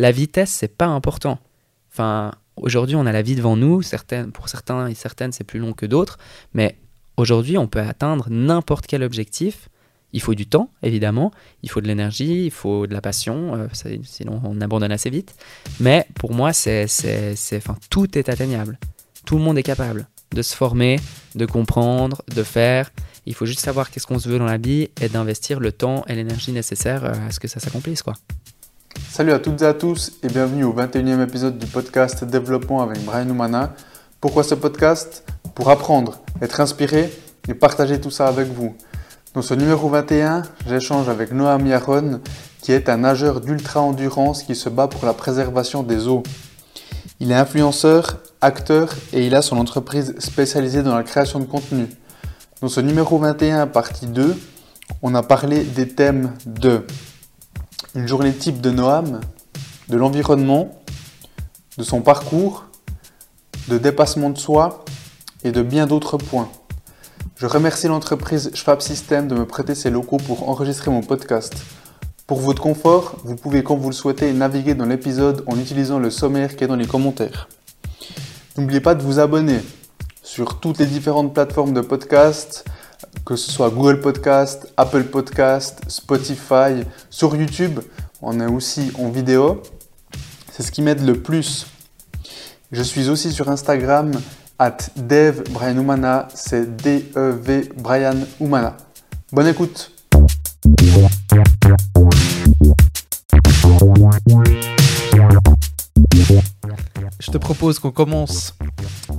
la vitesse, c'est pas important. Enfin, aujourd'hui, on a la vie devant nous. Certaines, pour certains et certaines, c'est plus long que d'autres. Mais aujourd'hui, on peut atteindre n'importe quel objectif. Il faut du temps, évidemment. Il faut de l'énergie, il faut de la passion. euh, sinon, on abandonne assez vite. Mais pour moi, c'est, c'est, c'est- enfin, tout est atteignable. Tout le monde est capable de se former, de comprendre, de faire. Il faut juste savoir qu'est-ce qu'on se veut dans la vie et d'investir le temps et l'énergie nécessaire euh, à ce que ça s'accomplisse. Quoi. Salut à toutes et à tous et bienvenue au 21e épisode du podcast Développement avec Brian Oumana. Pourquoi ce podcast? Pour apprendre, être inspiré et partager tout ça avec vous. Dans ce numéro 21, j'échange avec Noam Yaron, qui est un nageur d'ultra-endurance qui se bat pour la préservation des eaux. Il est influenceur, acteur et il a son entreprise spécialisée dans la création de contenu. Dans ce numéro 21, partie 2, on a parlé des thèmes de une journée type de Noam, de l'environnement, de son parcours, de dépassement de soi et de bien d'autres points. Je remercie l'entreprise Schwab System de me prêter ses locaux pour enregistrer mon podcast. Pour votre confort, vous pouvez quand vous le souhaitez naviguer dans l'épisode en utilisant le sommaire qui est dans les commentaires. N'oubliez pas de vous abonner sur toutes les différentes plateformes de podcast, que ce soit Google Podcast, Apple Podcast, Spotify, sur YouTube, on est aussi en vidéo. C'est ce qui m'aide le plus. Je suis aussi sur Instagram, at Dev Brian c'est D-E-V Brian Oumana. Bonne écoute Je te propose qu'on commence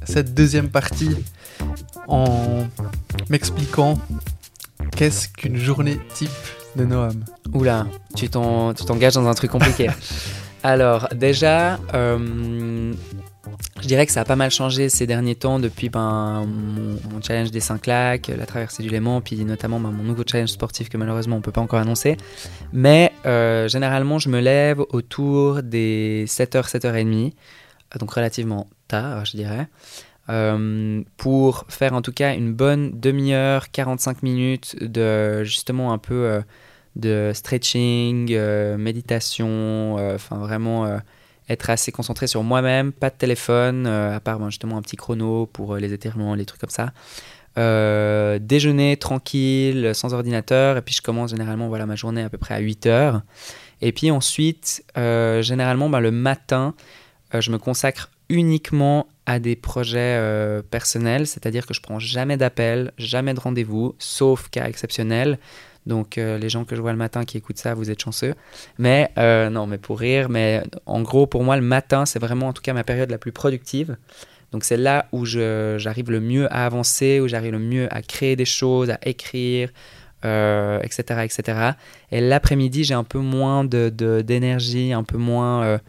cette deuxième partie en m'expliquant qu'est-ce qu'une journée type de Noam. Oula, tu t'en- tu t'engages dans un truc compliqué. Alors, déjà, euh, je dirais que ça a pas mal changé ces derniers temps depuis ben, mon, mon challenge des 5 lacs, la traversée du Léman, puis notamment ben, mon nouveau challenge sportif que malheureusement on peut pas encore annoncer. Mais euh, généralement, je me lève autour des 7h, 7h30, euh, donc relativement tard, je dirais. Euh, pour faire en tout cas une bonne demi-heure, 45 minutes de justement un peu euh, de stretching, euh, méditation, enfin vraiment être assez concentré sur moi-même, pas de téléphone, à part ben, justement un petit chrono pour les étirements, les trucs comme ça. Déjeuner tranquille, sans ordinateur, et puis je commence généralement voilà, ma journée à peu près à 8 heures. Et puis ensuite, généralement ben, le matin, je me consacre uniquement à des projets euh, personnels, c'est-à-dire que je prends jamais d'appel, jamais de rendez-vous, sauf cas exceptionnel. Donc euh, les gens que je vois le matin qui écoutent ça, vous êtes chanceux. Mais euh, non, mais pour rire, mais en gros pour moi le matin c'est vraiment en tout cas ma période la plus productive. Donc c'est là où j'arrive le mieux à avancer, où j'arrive le mieux à créer des choses, à écrire, etc., etc. Et l'après-midi j'ai un peu moins de de- d'énergie, un peu moins,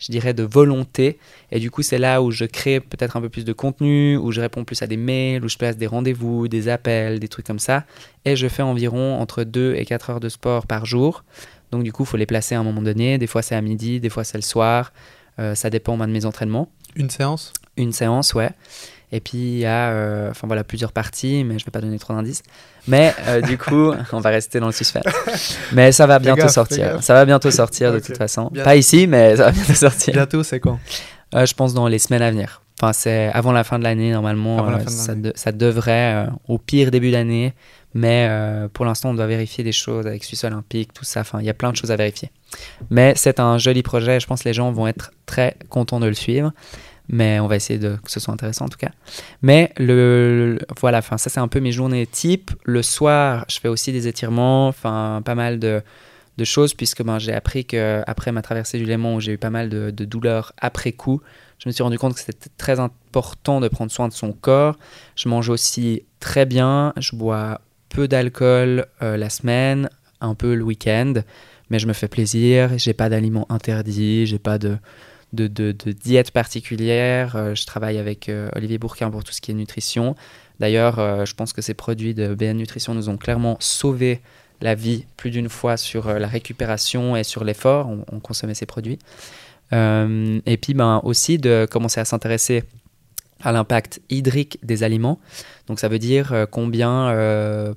je dirais, de volonté. Et du coup c'est là où je crée peut-être un peu plus de contenu, où je réponds plus à des mails, où je place des rendez-vous, des appels, des trucs comme ça et je fais environ entre 2 et 4 heures de sport par jour. Donc du coup, il faut les placer à un moment donné. Des fois, c'est à midi, des fois, c'est le soir. Euh, ça dépend ben, de mes entraînements. Une séance? Une séance, ouais. Et puis, il y a euh, enfin, voilà, plusieurs parties, mais je ne vais pas donner trop d'indices. Mais euh, du coup, on va rester dans le suspense. Mais ça va bientôt gaffe, sortir. Ça va bientôt sortir de toute façon. Pas ici, mais ça va bientôt sortir. Bientôt, c'est quand? Euh, je pense dans les semaines à venir. Enfin, c'est avant la fin de l'année, normalement. La de ça, de- ça devrait, au pire début d'année. Mais euh, pour l'instant, on doit vérifier des choses avec Suisse Olympique, tout ça. Enfin, il y a plein de choses à vérifier. Mais c'est un joli projet. Je pense que les gens vont être très contents de le suivre. Mais on va essayer de, que ce soit intéressant en tout cas. Mais le, voilà, enfin, ça c'est un peu mes journées type. Le soir, je fais aussi des étirements, enfin pas mal de, de choses puisque ben, j'ai appris que après ma traversée du Léman où j'ai eu pas mal de, de douleurs après coup, je me suis rendu compte que c'était très important de prendre soin de son corps. Je mange aussi très bien, je bois peu d'alcool euh, la semaine, un peu le week-end, mais je me fais plaisir. J'ai pas d'aliments interdits, j'ai pas de, de, de- de diète particulière. Euh, je travaille avec euh, Olivier Bourquin pour tout ce qui est nutrition. D'ailleurs, euh, je pense que ces produits de BN Nutrition nous ont clairement sauvé la vie plus d'une fois sur la récupération et sur l'effort. On, on consommait ces produits. Et puis ben, aussi de commencer à s'intéresser à l'impact hydrique des aliments. Donc ça veut dire combien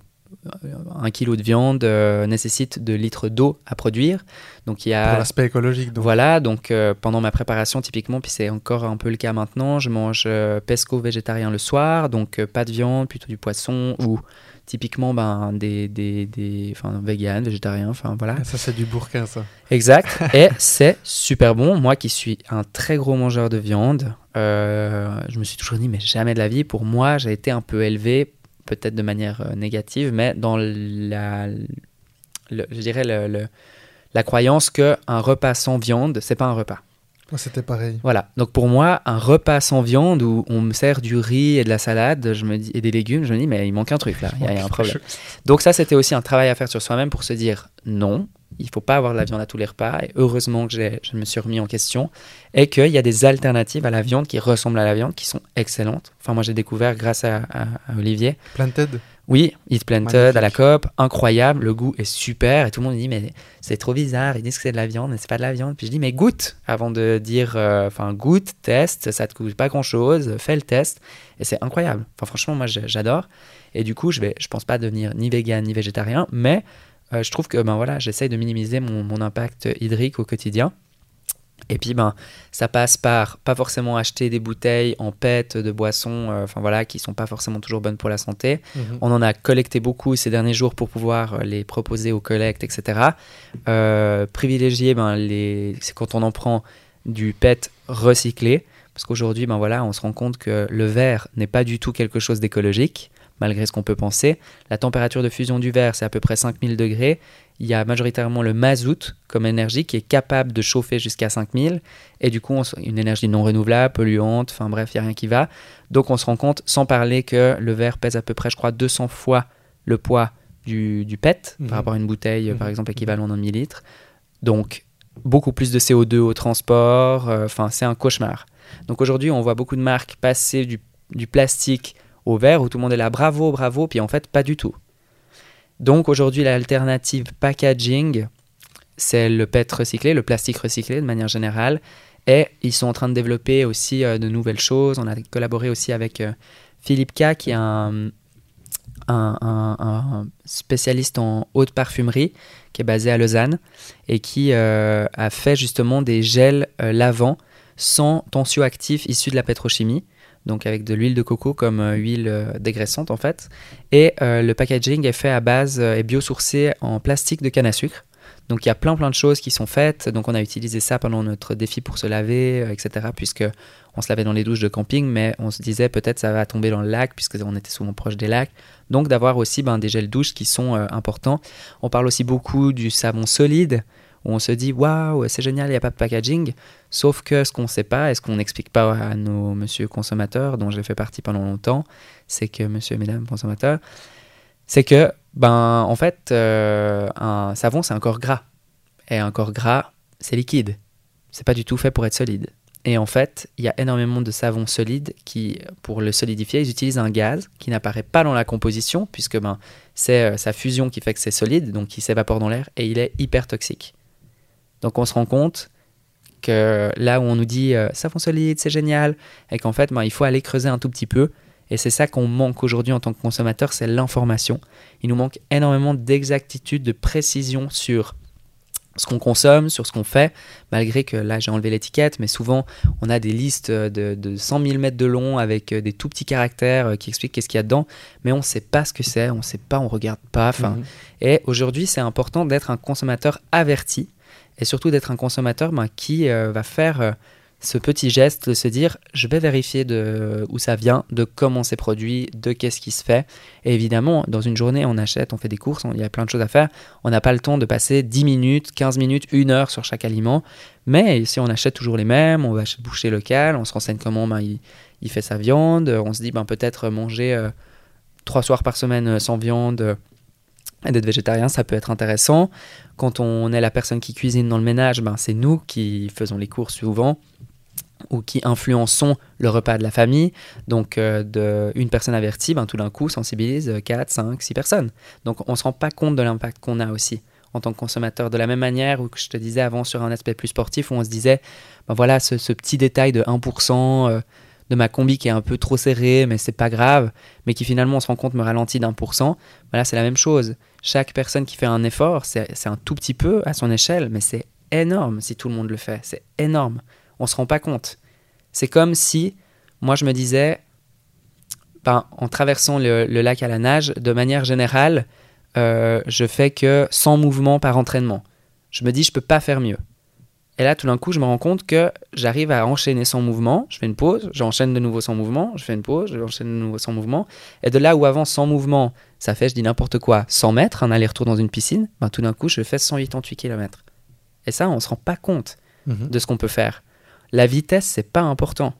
un kilo de viande euh, nécessite 2 litres d'eau à produire. Donc il y a Pour l'aspect écologique. Donc. voilà, donc euh, pendant ma préparation, typiquement, puis c'est encore un peu le cas maintenant, je mange euh, pesco végétarien le soir, donc pas de viande, plutôt du poisson, ou typiquement ben, des, des, des enfin, vegan, végétarien, enfin voilà. Ça, c'est du bourquin, ça. Exact, et c'est super bon. Moi qui suis un très gros mangeur de viande, je me suis toujours dit, mais jamais de la vie, pour moi, j'ai été un peu élevé, peut-être de manière euh, négative, mais dans la, le- je dirais le- le- la croyance que un repas sans viande, c'est pas un repas. Moi, c'était pareil. Voilà. Donc pour moi, un repas sans viande où on me sert du riz et de la salade, je me dis et des légumes, je me dis mais il manque un truc là, il y a, il y a un problème. Donc ça, c'était aussi un travail à faire sur soi-même pour se dire non, il faut pas avoir de la viande à tous les repas. Et heureusement que j'ai- je me suis remis en question et qu'il y a des alternatives à la viande qui ressemblent à la viande, qui sont excellentes. Enfin moi j'ai découvert grâce à, à- à Olivier. Planted? Oui, Eat Planted Magnifique. à la COP, incroyable, le goût est super et tout le monde dit mais c'est trop bizarre, ils disent que c'est de la viande mais c'est pas de la viande. Puis je dis mais goûte avant de dire, euh, enfin goûte, teste, ça te coûte pas grand chose, fais le test et c'est incroyable. Enfin franchement moi j'adore et du coup je vais, je pense pas devenir ni vegan ni végétarien mais euh, je trouve que ben voilà j'essaye de minimiser mon, mon impact hydrique au quotidien. Et puis ben ça passe par pas forcément acheter des bouteilles en PET de boissons, euh, enfin voilà, qui sont pas forcément toujours bonnes pour la santé. Mhm. On en a collecté beaucoup ces derniers jours pour pouvoir euh, les proposer aux collectes, etc. Euh, privilégier, ben, les... c'est quand on en prend du PET recyclé, parce qu'aujourd'hui, ben, voilà, on se rend compte que le verre n'est pas du tout quelque chose d'écologique, malgré ce qu'on peut penser. La température de fusion du verre, c'est à peu près 5000 degrés. Il y a majoritairement le mazout comme énergie qui est capable de chauffer jusqu'à 5000, et du coup, on une énergie non renouvelable, polluante, enfin bref, il n'y a rien qui va. Donc on se rend compte, sans parler que le verre pèse à peu près, je crois, 200 fois le poids du, du PET Mhm. par rapport à une bouteille, Mhm. par exemple, équivalent d'un millilitre. Donc beaucoup plus de CO2 au transport, euh, enfin c'est un cauchemar. Donc aujourd'hui, on voit beaucoup de marques passer du, du plastique au verre où tout le monde est là, bravo, bravo, puis en fait, pas du tout. Donc aujourd'hui, l'alternative packaging, c'est le PET recyclé, le plastique recyclé de manière générale. Et ils sont en train de développer aussi euh, de nouvelles choses. On a collaboré aussi avec euh, Philippe K, qui est un, spécialiste en haute parfumerie, qui est basé à Lausanne, et qui euh, a fait justement des gels lavants sans tensioactifs issus de la pétrochimie, donc avec de l'huile de coco comme euh, huile euh, dégraissante en fait. Et euh, le packaging est fait à base, est biosourcé en plastique de canne à sucre. Donc il y a plein plein de choses qui sont faites. Donc on a utilisé ça pendant notre défi pour se laver, etc. Puisque on se lavait dans les douches de camping, mais on se disait peut-être ça va tomber dans le lac puisque on était souvent proche des lacs. Donc d'avoir aussi ben, des gels douches qui sont importants. On parle aussi beaucoup du savon solide où on se dit waouh c'est génial il n'y a pas de packaging. Sauf que ce qu'on ne sait pas et ce qu'on n'explique pas à nos monsieur consommateurs dont j'ai fait partie pendant longtemps, c'est que monsieur et mesdames consommateurs, c'est que ben en fait euh, un savon c'est un corps gras et un corps gras c'est liquide. C'est pas du tout fait pour être solide. Et en fait, il y a énormément de savons solides qui, pour le solidifier, ils utilisent un gaz qui n'apparaît pas dans la composition, puisque ben, c'est euh, sa fusion qui fait que c'est solide, donc il s'évapore dans l'air, et il est hyper toxique. Donc on se rend compte que là où on nous dit euh, savon solide, c'est génial, et qu'en fait, ben, il faut aller creuser un tout petit peu, et c'est ça qu'on manque aujourd'hui en tant que consommateur, c'est l'information. Il nous manque énormément d'exactitude, de précision sur ce qu'on consomme, sur ce qu'on fait, malgré que là j'ai enlevé l'étiquette, mais souvent on a des listes de, de 100 000 mètres de long avec euh, des tout petits caractères euh, qui expliquent qu'est-ce qu'il y a dedans, mais on ne sait pas ce que c'est, on ne sait pas, on regarde pas. Mhm. Et aujourd'hui c'est important d'être un consommateur averti et surtout d'être un consommateur ben, qui euh, va faire euh, ce petit geste de se dire je vais vérifier de où ça vient, de comment c'est produit, de qu'est-ce qui se fait. Et évidemment, dans une journée, on achète, on fait des courses, il y a plein de choses à faire. On n'a pas le temps de passer 10 minutes, 15 minutes, 1 heure sur chaque aliment. Mais si on achète toujours les mêmes, on va chez le boucher local, on se renseigne comment ben, il, il fait sa viande, on se dit ben, peut-être manger euh, trois soirs par semaine euh, sans viande. Et d'être végétarien, ça peut être intéressant. Quand on est la personne qui cuisine dans le ménage, ben, c'est nous qui faisons les courses souvent ou qui influençons le repas de la famille. Donc, euh, de, une personne avertie, ben, tout d'un coup, sensibilise 4, 5, 6 personnes. Donc, on ne se rend pas compte de l'impact qu'on a aussi en tant que consommateur. De la même manière où je te disais avant sur un aspect plus sportif, où on se disait, ben voilà, ce, petit détail de 1% euh, de ma combi qui est un peu trop serrée, mais c'est pas grave, mais qui finalement on se rend compte me ralentit d'un pour cent, voilà, c'est la même chose. Chaque personne qui fait un effort, c'est un tout petit peu à son échelle, mais c'est énorme si tout le monde le fait. C'est énorme. On se rend pas compte. C'est comme si, moi je me disais, ben, en traversant le, lac à la nage, de manière générale, euh, je fais que 100 mouvements par entraînement. Je me dis, je peux pas faire mieux. Et là, tout d'un coup, je me rends compte que j'arrive à enchaîner sans mouvement. Je fais une pause, j'enchaîne de nouveau sans mouvement, je fais une pause, j'enchaîne de nouveau sans mouvement. Et de là où avant, sans mouvement, ça fait, je dis n'importe quoi, 100 mètres, un aller-retour dans une piscine, ben, tout d'un coup, je fais 188 km. Et ça, on ne se rend pas compte mhm. de ce qu'on peut faire. La vitesse, c'est pas important.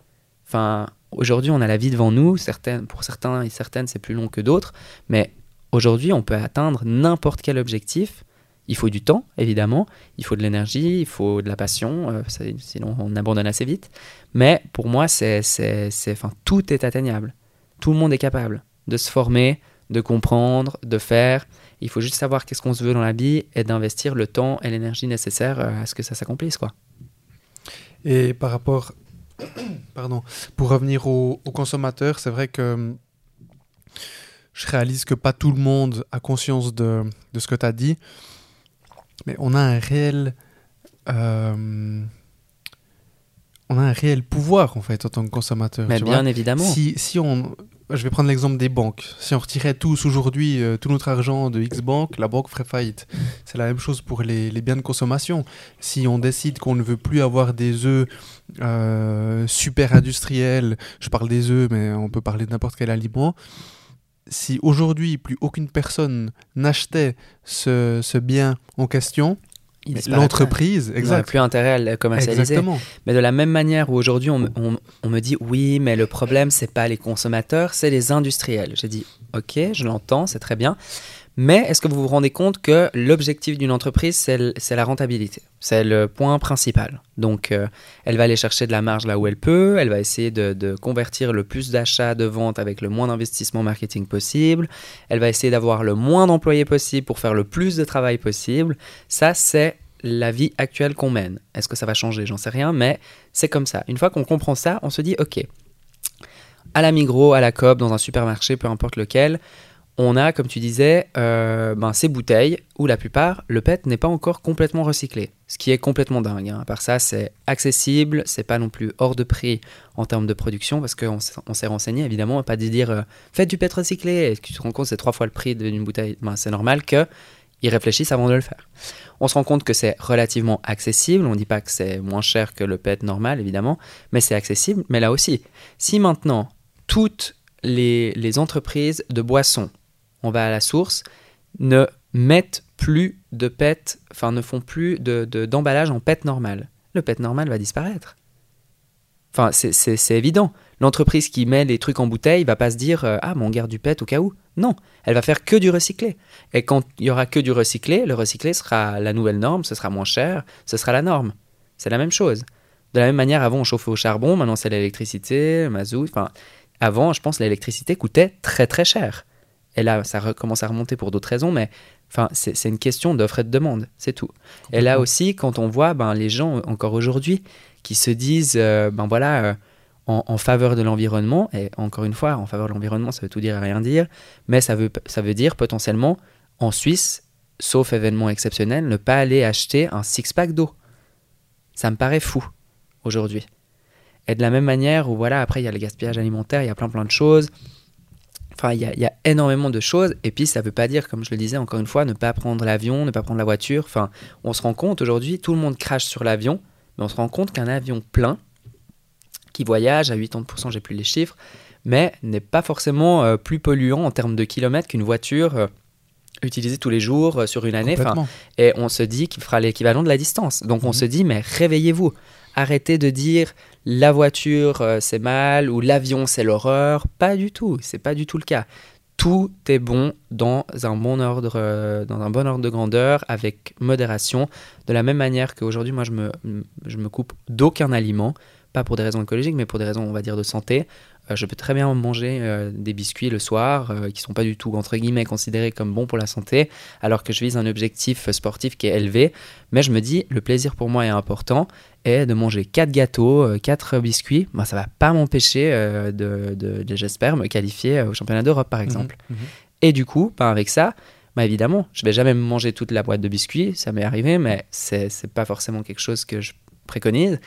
Enfin, aujourd'hui, on a la vie devant nous. Certaines, pour certains et certaines, c'est plus long que d'autres. Mais aujourd'hui, on peut atteindre n'importe quel objectif il faut du temps, évidemment, il faut de l'énergie, il faut de la passion, euh, sinon on abandonne assez vite. Mais pour moi, c'est, c'est, enfin, tout est atteignable. Tout le monde est capable de se former, de comprendre, de faire. Il faut juste savoir qu'est-ce qu'on se veut dans la vie et d'investir le temps et l'énergie nécessaires euh, à ce que ça s'accomplisse. Quoi. Et par rapport, pardon, pour revenir aux au consommateurs, c'est vrai que hum, je réalise que pas tout le monde a conscience de, de ce que tu as dit. Mais on a un réel. Euh, on a un réel pouvoir en fait en tant que consommateur. Mais bien évidemment. Si, si on, je vais prendre l'exemple des banques. Si on retirait tous aujourd'hui euh, tout notre argent de X banque, la banque ferait faillite. C'est la même chose pour les, les, biens de consommation. Si on décide qu'on ne veut plus avoir des œufs euh, super industriels, je parle des œufs, mais on peut parler de n'importe quel aliment si aujourd'hui plus aucune personne n'achetait ce, ce, bien en question, l'entreprise, n'a plus intérêt à le commercialiser. Mais de la même manière où aujourd'hui on, on, me dit oui, mais le problème c'est pas les consommateurs, c'est les industriels. J'ai dit ok, je l'entends, c'est très bien. Mais est-ce que vous vous rendez compte que l'objectif d'une entreprise, c'est la rentabilité? C'est le point principal. Donc, euh, elle va aller chercher de la marge là où elle peut, elle va essayer de, convertir le plus d'achats, de ventes avec le moins d'investissement marketing possible, elle va essayer d'avoir le moins d'employés possible pour faire le plus de travail possible. Ça, c'est la vie actuelle qu'on mène. Est-ce que ça va changer? J'en sais rien, mais c'est comme ça. Une fois qu'on comprend ça, on se dit, ok, à la Migros, à la Coop, dans un supermarché, peu importe lequel, on a, comme tu disais, euh, ben, ces bouteilles où la plupart, le PET n'est pas encore complètement recyclé. Ce qui est complètement dingue. Hein. À part ça, c'est accessible, c'est pas non plus hors de prix en termes de production parce qu'on s'est renseigné évidemment, pas de dire euh, faites du PET recyclé et que tu te rends compte c'est trois fois le prix d'une bouteille. Ben, c'est normal qu'ils réfléchissent avant de le faire. On se rend compte que c'est relativement accessible. On ne dit pas que c'est moins cher que le PET normal évidemment, mais c'est accessible. Mais là aussi, si maintenant toutes les, les entreprises de boissons on va à la source, ne mettent plus de PET, enfin ne font plus d'emballage de, en PET normal. Le PET normal va disparaître. Enfin, c'est évident. L'entreprise qui met les trucs en bouteille va pas se dire euh, Ah, mais on garde du PET au cas où. Non, elle va faire que du recyclé. Et quand il y aura que du recyclé, le recyclé sera la nouvelle norme, ce sera moins cher, ce sera la norme. C'est la même chose. De la même manière, avant on chauffait au charbon, maintenant c'est l'électricité, le mazout. Enfin, avant, je pense l'électricité coûtait très très cher. Et là, ça commence à remonter pour d'autres raisons, mais enfin, c'est une question d'offre et de demande, c'est tout. Et là aussi, quand on voit ben, les gens, encore aujourd'hui, qui se disent, euh, ben voilà, euh, en, faveur de l'environnement, et encore une fois, en faveur de l'environnement, ça veut tout dire et rien dire, mais ça veut, ça veut dire potentiellement, en Suisse, sauf événement exceptionnel, ne pas aller acheter un six-pack d'eau. Ça me paraît fou, aujourd'hui. Et de la même manière, où voilà, après, il y a le gaspillage alimentaire, il y a plein plein de choses. Enfin, il y, a énormément de choses. Et puis, ça ne veut pas dire, comme je le disais encore une fois, ne pas prendre l'avion, ne pas prendre la voiture. Enfin, on se rend compte aujourd'hui, tout le monde crache sur l'avion, mais on se rend compte qu'un avion plein, qui voyage à 80%, j'ai plus les chiffres, mais n'est pas forcément euh, plus polluant en termes de kilomètres qu'une voiture euh, utilisée tous les jours euh, sur une année. et on se dit qu'il fera l'équivalent de la distance. Donc, on mhm. se dit, mais réveillez-vous. Arrêtez de dire la voiture euh, c'est mal ou l'avion c'est l'horreur. Pas du tout, c'est pas du tout le cas. Tout est bon dans un bon ordre, euh, dans un bon ordre de grandeur, avec modération. De la même manière qu'aujourd'hui, moi, je me, je me coupe d'aucun aliment pas pour des raisons écologiques, mais pour des raisons, on va dire, de santé. Euh, je peux très bien manger euh, des biscuits le soir euh, qui sont pas du tout, entre guillemets, considérés comme bons pour la santé, alors que je vise un objectif sportif qui est élevé. Mais je me dis, le plaisir pour moi est important et de manger 4 gâteaux, 4 biscuits, bah, ça va pas m'empêcher de, de, j'espère, me qualifier au championnat d'Europe, par exemple. Mhm, mhm. Et du coup, bah, avec ça, bah évidemment, je vais jamais manger toute la boîte de biscuits, ça m'est arrivé, mais c'est pas forcément quelque chose que je préconise.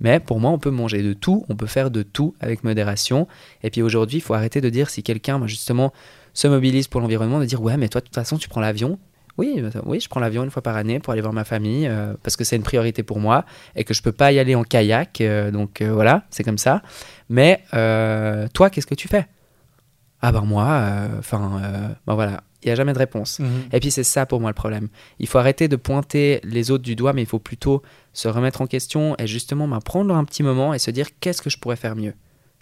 Mais pour moi, on peut manger de tout, on peut faire de tout avec modération. Et puis aujourd'hui, il faut arrêter de dire si quelqu'un, justement, se mobilise pour l'environnement, de dire ouais, mais toi, de toute façon, tu prends l'avion. Oui, euh, oui, je prends l'avion une fois par année pour aller voir ma famille euh, parce que c'est une priorité pour moi et que je peux pas y aller en kayak. Euh, donc voilà, c'est comme ça. Mais toi, qu'est-ce que tu fais? Ah ben moi, enfin, ben voilà, il n'y a jamais de réponse. Mhm. Et puis c'est ça pour moi le problème. Il faut arrêter de pointer les autres du doigt, mais il faut plutôt se remettre en question et justement ben, prendre un petit moment et se dire qu'est-ce que je pourrais faire mieux?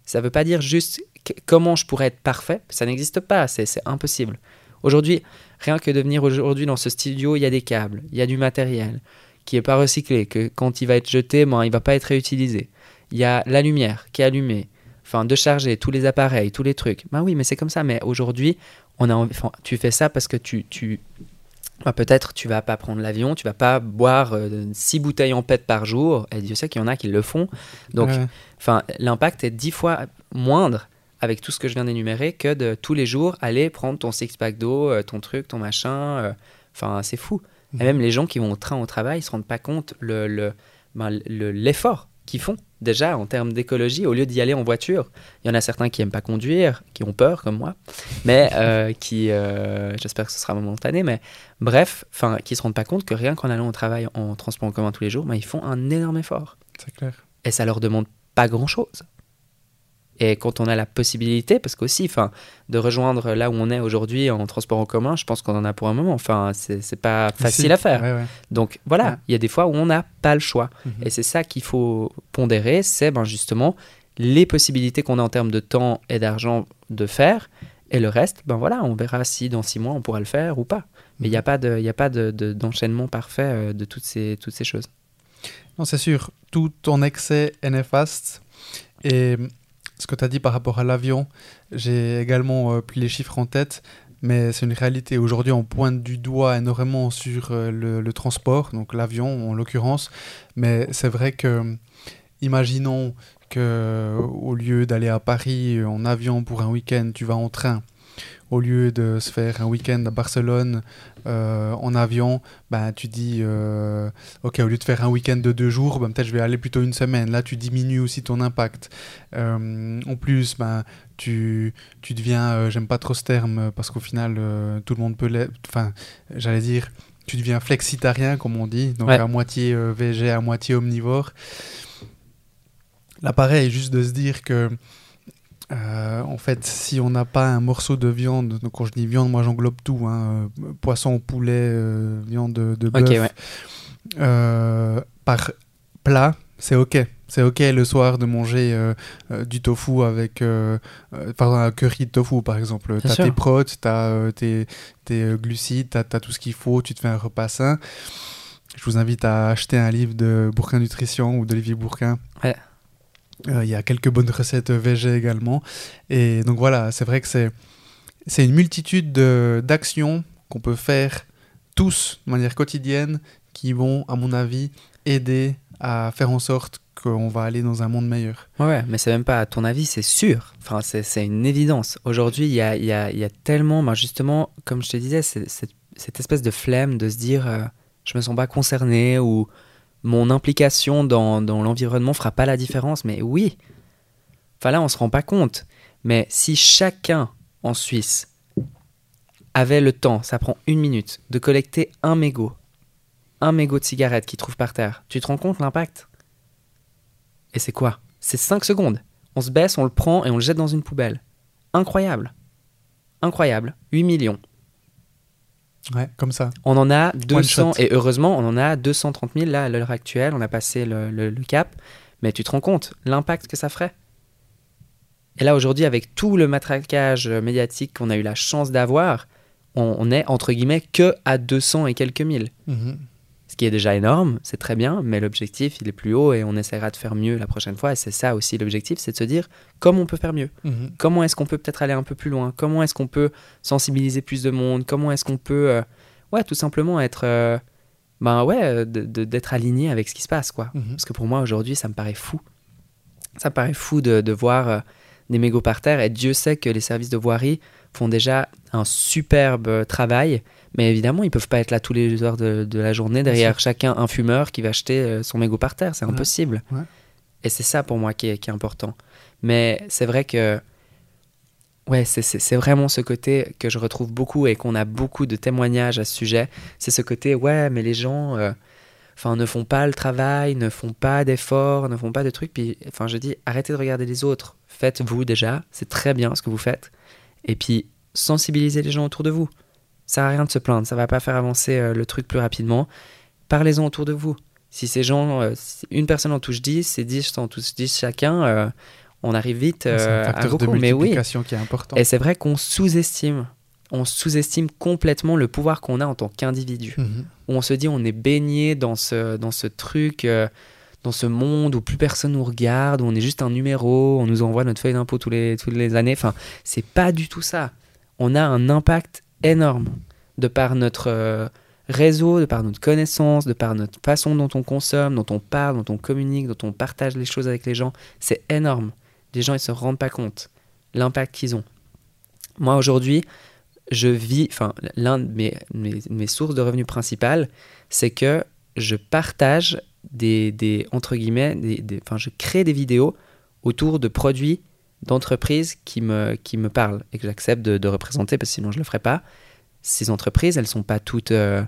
Ça ne veut pas dire juste comment je pourrais être parfait, ça n'existe pas, c'est impossible. Aujourd'hui, rien que de venir aujourd'hui dans ce studio, il y a des câbles, il y a du matériel qui n'est pas recyclé, que quand il va être jeté, ben, il va pas être réutilisé. Il y a la lumière qui est allumée, enfin de charger tous les appareils, tous les trucs. Ben oui, mais c'est comme ça. Mais aujourd'hui, on a tu fais ça parce que tu, tu bah, peut-être tu vas pas prendre l'avion, tu vas pas boire euh, six bouteilles en pète par jour, et Dieu sait qu'il y en a qui le font. Donc, enfin, l'impact est dix fois moindre avec tout ce que je viens d'énumérer que de tous les jours aller prendre ton six-pack d'eau, euh, ton truc, ton machin. Euh, enfin, c'est fou. Et mhm. même les gens qui vont au train au travail, ils se rendent pas compte le, le, ben, l'effort qu'ils font déjà en termes d'écologie au lieu d'y aller en voiture. Il y en a certains qui aiment pas conduire, qui ont peur comme moi, mais euh, qui, euh, j'espère que ce sera momentané, mais bref, enfin, qui se rendent pas compte que rien qu'en allant au travail en transport en commun tous les jours, ben, ils font un énorme effort. C'est clair. Et ça leur demande pas grand chose. Et quand on a la possibilité, parce qu'aussi, enfin, de rejoindre là où on est aujourd'hui en transport en commun, je pense qu'on en a pour un moment. Enfin, c'est pas facile à faire. Donc voilà, il y a des fois où on n'a pas le choix. Mhm. Et c'est ça qu'il faut pondérer, c'est ben, justement les possibilités qu'on a en termes de temps et d'argent de faire. Et le reste, ben voilà, on verra si dans six mois on pourra le faire ou pas. Mais il n'y a mhm. pas d'enchaînement de, parfait euh, de toutes ces, toutes ces choses. Non, c'est sûr. Tout en excès est néfaste. Et ce que tu as dit par rapport à l'avion, j'ai également euh, pris les chiffres en tête, mais c'est une réalité. Aujourd'hui, on pointe du doigt énormément sur euh, le, transport, donc l'avion en l'occurrence, mais c'est vrai que, imaginons que au lieu d'aller à Paris en avion pour un week-end, tu vas en train au lieu de se faire un week-end à Barcelone euh, en avion, ben, tu dis, euh, ok, au lieu de faire un week-end de deux jours, ben, peut-être je vais aller plutôt une semaine. Là, tu diminues aussi ton impact. Euh, en plus, ben, tu, tu deviens, j'aime pas trop ce terme, parce qu'au final, tout le monde peut l'être. Enfin, j'allais dire, tu deviens flexitarien, comme on dit, donc à moitié végé, à moitié omnivore. Là, pareil, juste de se dire que euh, en fait, si on n'a pas un morceau de viande, donc quand je dis viande, moi j'englobe tout, hein, euh, poisson, poulet, euh, viande de, bœuf, par plat, c'est ok. C'est ok le soir de manger du tofu avec, pardon, un curry de tofu par exemple. Tu as tes protes, tu as tes, tes, glucides, tu as, tout ce qu'il faut, tu te fais un repas sain. Je vous invite à acheter un livre de Bourquin Nutrition ou d'Olivier Bourquin. Ouais il y a quelques bonnes recettes VG également. Et donc voilà, c'est vrai que c'est, c'est une multitude d'actions qu'on peut faire tous de manière quotidienne qui vont, à mon avis, aider à faire en sorte qu'on va aller dans un monde meilleur. Ouais, mais c'est même pas à ton avis, c'est sûr. Enfin, c'est une évidence. Aujourd'hui, il y a, y, a, y a, tellement, ben justement, comme je te disais, cette espèce de flemme de se dire euh, je me sens pas concerné ou mon implication dans, dans l'environnement fera pas la différence. Mais oui, enfin là, on se rend pas compte. Mais si chacun en Suisse avait le temps, ça prend une minute, de collecter un mégot, un mégot de cigarette qu'il trouve par terre, tu te rends compte l'impact? Et c'est quoi? C'est 5 secondes. On se baisse, on le prend et on le jette dans une poubelle. Incroyable. Incroyable. 8 millions. Ouais, comme ça. On en a 200, et heureusement, on en a 230 000 là à l'heure actuelle, on a passé le, cap, mais tu te rends compte l'impact que ça ferait? Et là aujourd'hui, avec tout le matraquage médiatique qu'on a eu la chance d'avoir, on, est entre guillemets que à 200 et quelques mille. Mhm. Ce qui est déjà énorme, c'est très bien, mais l'objectif, il est plus haut et on essaiera de faire mieux la prochaine fois. Et c'est ça aussi l'objectif, c'est de se dire comment on peut faire mieux. Mhm. Comment est-ce qu'on peut peut-être aller un peu plus loin? Comment est-ce qu'on peut sensibiliser plus de monde? Comment est-ce qu'on peut, euh, ouais, tout simplement être, euh, ben ouais, euh, d'être aligné avec ce qui se passe, quoi. Mhm. Parce que pour moi, aujourd'hui, ça me paraît fou. Ça me paraît fou de, de voir euh, des mégots par terre. Et Dieu sait que les services de voirie font déjà un superbe travail. Mais évidemment, ils peuvent pas être là tous les heures de, de la journée derrière chacun un fumeur qui va jeter euh, son mégot par terre. C'est impossible. Ouais. Et c'est ça pour moi qui est, qui est important. Mais c'est vrai que. Ouais, c'est- vraiment ce côté que je retrouve beaucoup et qu'on a beaucoup de témoignages à ce sujet. C'est ce côté, ouais, mais les gens. euh, ne font pas le travail, ne font pas d'efforts, ne font pas de trucs. Puis, enfin, je dis, arrêtez de regarder les autres. Faites-vous déjà, c'est très bien ce que vous faites. Et puis, sensibilisez les gens autour de vous. Ça sert à rien de se plaindre, ça va pas faire avancer euh, le truc plus rapidement. Parlez-en autour de vous. Si ces gens, euh, si une personne en touche 10, c'est 10 en touche 10 chacun, euh, on arrive vite un à facteur de beaucoup. Mais oui, qui est important. et c'est vrai qu'on sous-estime, on sous-estime complètement le pouvoir qu'on a en tant qu'individu Mhm. où on se dit on est baigné dans ce, dans ce truc, dans ce monde où plus personne nous regarde, où on est juste un numéro, on nous envoie notre feuille d'impôt tous les, toutes les années. Enfin, c'est pas du tout ça. On a un impact énorme de par notre euh, réseau, de par notre connaissance, de par notre façon dont on consomme, dont on parle, dont on communique, dont on partage les choses avec les gens. C'est énorme. Les gens, ils se rendent pas compte l'impact qu'ils ont. Moi, aujourd'hui, je vis, enfin, l'un de mes, mes, sources de revenus principales, c'est que je partage des, des entre guillemets, des, des- je crée des vidéos autour de produits d'entreprises qui me, qui me parlent et que j'accepte de, représenter parce que sinon je le ferais pas. Ces entreprises, elles sont pas toutes euh,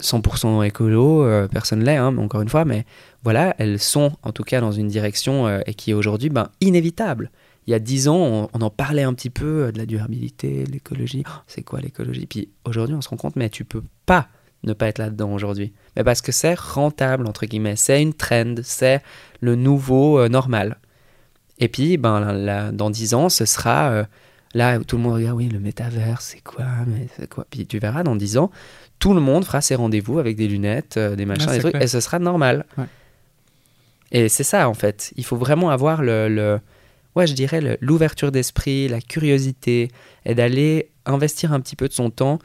100% écolo, euh, personne l'est, hein, encore une fois, mais voilà, elles sont en tout cas dans une direction euh, et qui est aujourd'hui ben, inévitable. Il y a dix ans, on, en parlait un petit peu euh, de la durabilité, de l'écologie. Oh, c'est quoi l'écologie? Puis aujourd'hui, on se rend compte, mais tu peux pas ne pas être là-dedans aujourd'hui. Mais parce que c'est rentable, entre guillemets. C'est une trend, c'est le nouveau euh, normal. Et puis, ben, là, là, dans dix ans, ce sera euh, là où tout le monde regarde, oui, le métavers, c'est quoi Mais c'est quoi? Puis tu verras, dans dix ans, tout le monde fera ses rendez-vous avec des lunettes, euh, des machins, Ouais, des trucs, clair. et ce sera normal. Ouais. Et c'est ça, en fait. Il faut vraiment avoir le, le- ouais, je dirais le- l'ouverture d'esprit, la curiosité, et d'aller investir un petit peu de son temps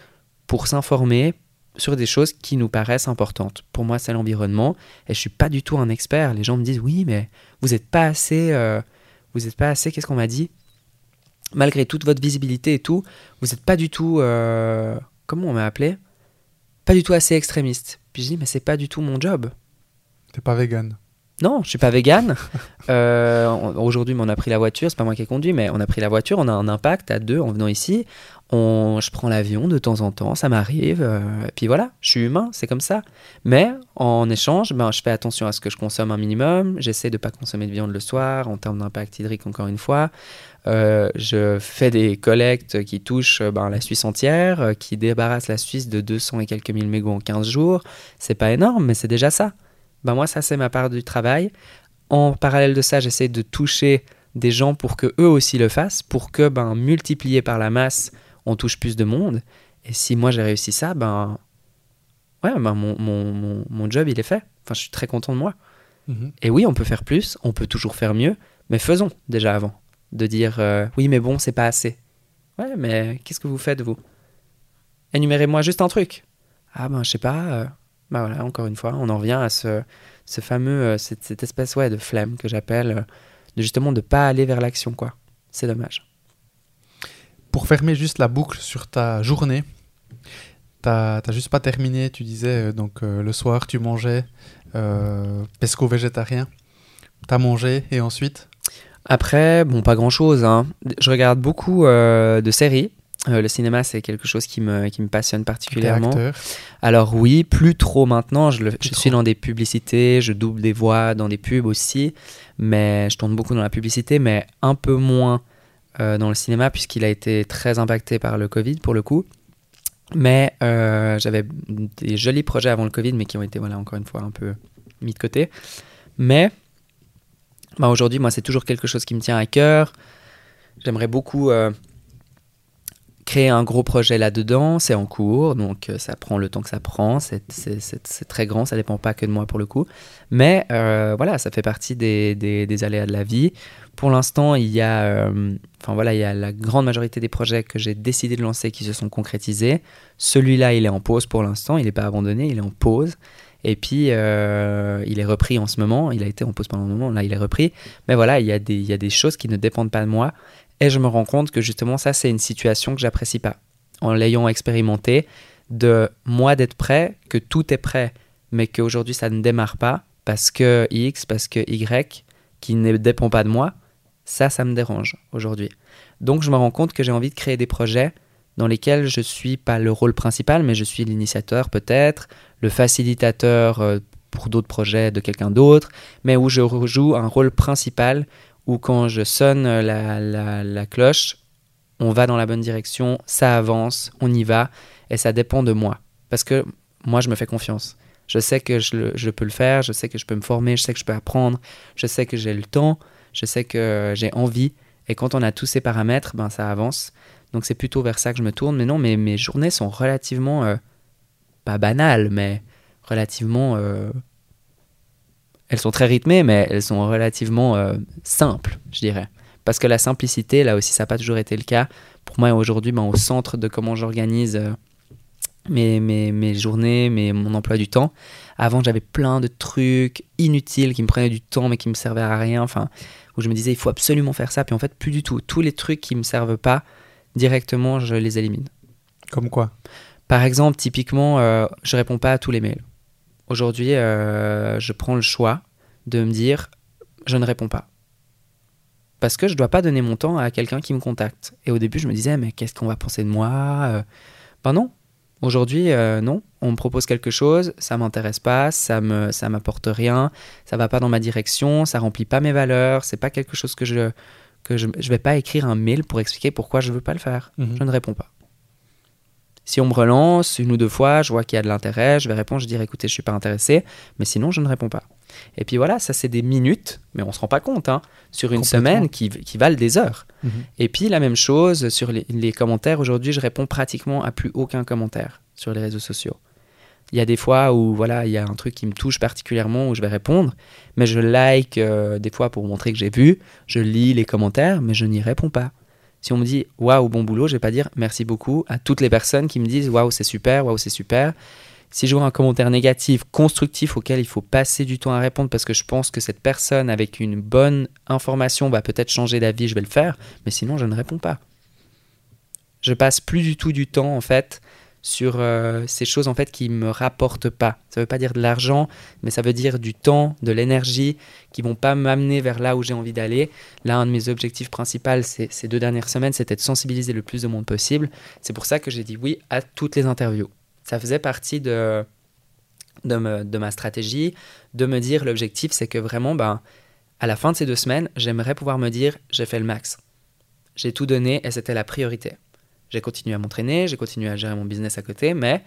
pour s'informer sur des choses qui nous paraissent importantes. Pour moi, c'est l'environnement, et je suis pas du tout un expert. Les gens me disent, oui, mais vous n'êtes pas assez, euh, vous n'êtes pas assez, qu'est-ce qu'on m'a dit? Malgré toute votre visibilité et tout, vous n'êtes pas du tout, euh, comment on m'a appelé? Pas du tout assez extrémiste. Puis je dis, mais c'est pas du tout mon job. T'es pas vegan. Non, je suis pas vegan. Euh, Aujourd'hui, on a pris la voiture. C'est pas moi qui ai conduit, mais on a pris la voiture. On a un impact à deux en venant ici. On, je prends l'avion de temps en temps, ça m'arrive. euh, et puis voilà, je suis humain, c'est comme ça. Mais en échange, ben, je fais attention à ce que je consomme un minimum. J'essaie de pas consommer de viande le soir en termes d'impact hydrique, encore une fois. Euh, je fais des collectes qui touchent ben, la Suisse entière, euh, qui débarrassent la Suisse de 200 et quelques mille mégots en 15 jours. C'est pas énorme, mais c'est déjà ça. Ben moi, ça, c'est ma part du travail. En parallèle de ça, j'essaie de toucher des gens pour que eux aussi le fassent, pour que, ben, multiplié par la masse, on touche plus de monde. Et si moi j'ai réussi ça, ben, ouais, ben mon, mon, mon, mon job, il est fait. Enfin, je suis très content de moi. Mhm. Et oui, on peut faire plus, on peut toujours faire mieux, mais faisons déjà avant. De dire, euh, oui, mais bon, c'est pas assez. Ouais, mais qu'est-ce que vous faites, vous? Énumérez-moi juste un truc. Ah ben, je sais pas. euh, ben voilà, encore une fois, on en revient à ce, ce fameux, euh, cette, cette espèce ouais, de flemme que j'appelle, de justement de pas aller vers l'action, quoi. C'est dommage. Pour fermer juste la boucle sur ta journée, t'as juste pas terminé. Tu disais euh, donc euh, le soir tu mangeais euh, pesco végétarien. T'as mangé et ensuite? Après, bon, pas grand-chose. hein. Je regarde beaucoup euh, de séries. Euh, le cinéma, c'est quelque chose qui me, qui me passionne particulièrement. Alors oui, plus trop maintenant. Je, le- je trop. suis dans des publicités, je double des voix dans des pubs aussi, mais je tourne beaucoup dans la publicité, mais un peu moins dans le cinéma puisqu'il a été très impacté par le Covid pour le coup. Mais euh, j'avais des jolis projets avant le Covid, mais qui ont été voilà encore une fois un peu mis de côté. Mais bah, aujourd'hui, moi, c'est toujours quelque chose qui me tient à cœur. J'aimerais beaucoup euh, créer un gros projet là-dedans, c'est en cours, donc euh, ça prend le temps que ça prend, c'est très grand, ça dépend pas que de moi pour le coup. Mais euh, voilà, ça fait partie des, aléas de la vie. Pour l'instant, il y a, euh, voilà, il y a la grande majorité des projets que j'ai décidé de lancer qui se sont concrétisés. Celui-là, il est en pause pour l'instant, il n'est pas abandonné, il est en pause. Et puis, il est repris en ce moment. Il a été en pause pendant un moment, là, il est repris. Mais voilà, il y a des choses qui ne dépendent pas de moi. Et je me rends compte que justement, ça, c'est une situation que j'apprécie pas. En l'ayant expérimenté, de moi d'être prêt, que tout est prêt, mais qu'aujourd'hui ça ne démarre pas parce que X, parce que Y, qui ne dépend pas de moi, ça, ça me dérange aujourd'hui. Donc je me rends compte que j'ai envie de créer des projets dans lesquels je suis pas le rôle principal, mais je suis l'initiateur peut-être, le facilitateur euh, pour d'autres projets de quelqu'un d'autre, mais où je joue un rôle principal où quand je sonne la, la, cloche, on va dans la bonne direction, ça avance, on y va, et ça dépend de moi. Parce que moi, je me fais confiance. Je sais que je, je, peux le faire, je sais que je peux me former, je sais que je peux apprendre, je sais que j'ai le temps, je sais que j'ai envie. Et quand on a tous ces paramètres, ben ça avance. Donc c'est plutôt vers ça que je me tourne. Mais non, mais mes journées sont relativement, euh, pas banales, mais relativement euh, elles sont très rythmées, mais elles sont relativement euh, simples, je dirais. Parce que la simplicité, là aussi, ça n'a pas toujours été le cas. Pour moi, aujourd'hui, ben, au centre de comment j'organise euh, mes, mes, mes, journées, mes, mon emploi du temps. Avant, j'avais plein de trucs inutiles qui me prenaient du temps, mais qui me servaient à rien. Enfin, où je me disais, il faut absolument faire ça. Puis en fait, plus du tout. Tous les trucs qui ne me servent pas, directement, je les élimine. Comme quoi? Par exemple, typiquement, euh, je réponds pas à tous les mails. Aujourd'hui, euh, je prends le choix de me dire je ne réponds pas. Parce que je ne dois pas donner mon temps à quelqu'un qui me contacte. Et au début, je me disais mais qu'est-ce qu'on va penser de moi euh, Ben non. Aujourd'hui, euh, non. On me propose quelque chose, ça m'intéresse pas, ça me ça m'apporte rien, ça va pas dans ma direction, ça remplit pas mes valeurs, c'est pas quelque chose que je que je, je vais pas écrire un mail pour expliquer pourquoi je veux pas le faire. Mhm. Je ne réponds pas. Si on me relance une ou deux fois, je vois qu'il y a de l'intérêt, je vais répondre, je dirai écoutez, je suis pas intéressé, mais sinon je ne réponds pas. Et puis voilà, ça c'est des minutes, mais on se rend pas compte, hein, sur une semaine qui, qui, valent des heures. Mhm. Et puis la même chose sur les, les commentaires, aujourd'hui je réponds pratiquement à plus aucun commentaire sur les réseaux sociaux. Il y a des fois où voilà, il y a un truc qui me touche particulièrement où je vais répondre, mais je like euh, des fois pour montrer que j'ai vu, je lis les commentaires, mais je n'y réponds pas. Si on me dit waouh, bon boulot, je vais pas dire merci beaucoup à toutes les personnes qui me disent waouh, c'est super, waouh, c'est super. Si je vois un commentaire négatif, constructif auquel il faut passer du temps à répondre parce que je pense que cette personne avec une bonne information va peut-être changer d'avis, je vais le faire, mais sinon je ne réponds pas. Je passe plus du tout du temps en fait sur euh, ces choses en fait qui me rapportent pas. Ça veut pas dire de l'argent, mais ça veut dire du temps, de l'énergie qui vont pas m'amener vers là où j'ai envie d'aller. Là, un de mes objectifs principaux ces deux dernières semaines, c'était de sensibiliser le plus de monde possible. C'est pour ça que j'ai dit oui à toutes les interviews. Ça faisait partie de de, de ma stratégie, de me dire l'objectif, c'est que vraiment, ben, à la fin de ces deux semaines, j'aimerais pouvoir me dire j'ai fait le max. J'ai tout donné et c'était la priorité. J'ai continué à m'entraîner, j'ai continué à gérer mon business à côté, mais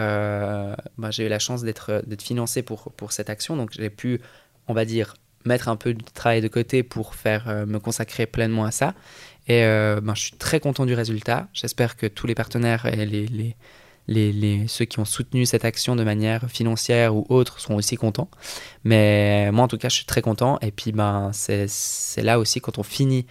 euh, bah, j'ai eu la chance d'être financé pour, cette action. Donc j'ai pu, on va dire, mettre un peu de travail de côté pour faire euh, me consacrer pleinement à ça. Et euh, ben, je suis très content du résultat. J'espère que tous les partenaires et ceux qui ont soutenu cette action de manière financière ou autre seront aussi contents. Mais moi, en tout cas, je suis très content. Et puis, ben, c'est là aussi quand on finit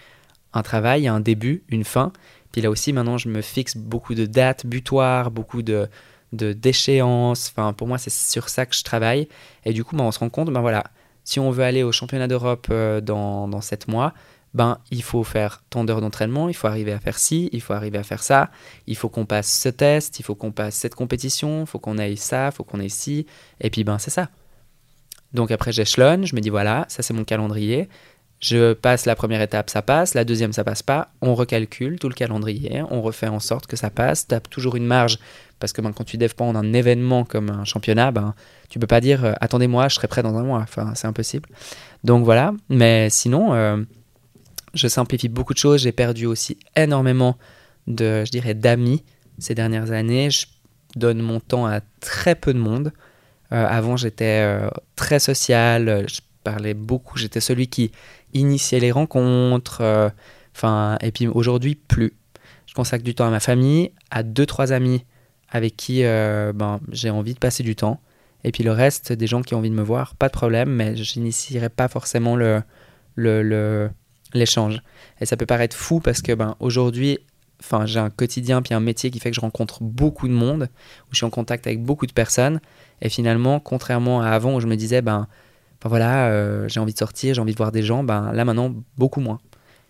un travail, un début, une fin. Puis là aussi, maintenant, je me fixe beaucoup de dates butoirs, beaucoup de d'échéances. Enfin, pour moi, c'est sur ça que je travaille. Et du coup, ben, on se rend compte, ben voilà, si on veut aller au championnat d'Europe euh, dans, dans 7 mois, ben, il faut faire tant d'heures d'entraînement, il faut arriver à faire ci, il faut arriver à faire ça, il faut qu'on passe ce test, il faut qu'on passe cette compétition, il faut qu'on aille ça, il faut qu'on aille ci, et puis ben c'est ça. Donc après j'échelonne, je me dis voilà, ça c'est mon calendrier, je passe la première étape, ça passe, la deuxième, ça passe pas. On recalcule tout le calendrier, on refait en sorte que ça passe, tape toujours une marge, parce que ben, quand tu dépends un événement comme un championnat, ben, tu peux pas dire euh, attendez-moi, je serai prêt dans un mois. Enfin, c'est impossible. Donc voilà, mais sinon, euh, je simplifie beaucoup de choses. J'ai perdu aussi énormément de, je dirais, d'amis ces dernières années. Je donne mon temps à très peu de monde. Euh, avant, j'étais très social, je parlais beaucoup, j'étais celui qui initier les rencontres. Euh, enfin, et puis aujourd'hui, plus. Je consacre du temps à ma famille, à deux, trois amis avec qui euh, ben, j'ai envie de passer du temps. Et puis le reste, des gens qui ont envie de me voir, pas de problème, mais je n'initierai pas forcément le, le, l'échange. Et ça peut paraître fou parce que ben, aujourd'hui, enfin, j'ai un quotidien puis un métier qui fait que je rencontre beaucoup de monde, où je suis en contact avec beaucoup de personnes. Et finalement, contrairement à avant où je me disais, ben, ben voilà, euh, j'ai envie de sortir, j'ai envie de voir des gens, ben là maintenant, beaucoup moins.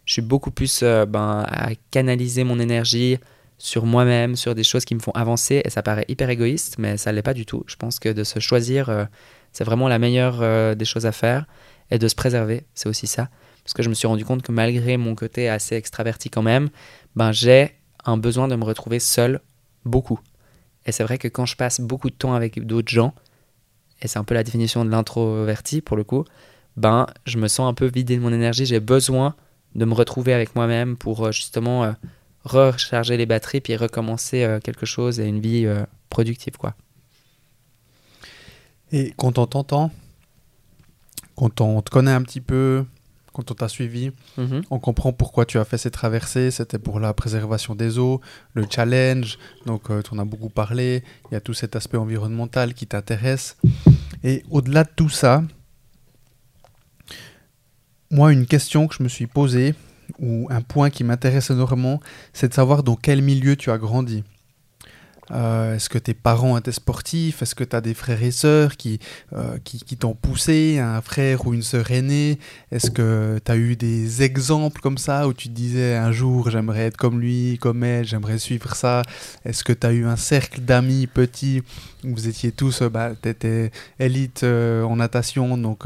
Je suis beaucoup plus euh, ben, à canaliser mon énergie sur moi-même, sur des choses qui me font avancer. Et ça paraît hyper égoïste, mais ça l'est pas du tout. Je pense que de se choisir, euh, c'est vraiment la meilleure des choses à faire. Et de se préserver, c'est aussi ça. Parce que je me suis rendu compte que malgré mon côté assez extraverti quand même, ben, j'ai un besoin de me retrouver seul beaucoup. Et c'est vrai que quand je passe beaucoup de temps avec d'autres gens, et c'est un peu la définition de l'introverti pour le coup, ben je me sens un peu vidé de mon énergie, j'ai besoin de me retrouver avec moi-même pour euh, justement euh, recharger les batteries puis recommencer euh, quelque chose et une vie productive quoi. Et quand on t'entend, quand on te connaît un petit peu, quand on t'a suivi, mhm. on comprend pourquoi tu as fait cette traversée. C'était pour la préservation des eaux, le challenge. Donc, euh, tu en as beaucoup parlé. Il y a tout cet aspect environnemental qui t'intéresse. Et au-delà de tout ça, moi, une question que je me suis posée, ou un point qui m'intéresse énormément, c'est de savoir dans quel milieu tu as grandi. Euh, est-ce que tes parents étaient sportifs? Est-ce que tu as des frères et sœurs qui, euh, qui, t'ont poussé, un frère ou une sœur aînée? Est-ce que tu as eu des exemples comme ça où tu te disais un jour j'aimerais être comme lui, comme elle, j'aimerais suivre ça? Est-ce que tu as eu un cercle d'amis petits où vous étiez tous, euh, bah, élite en natation, donc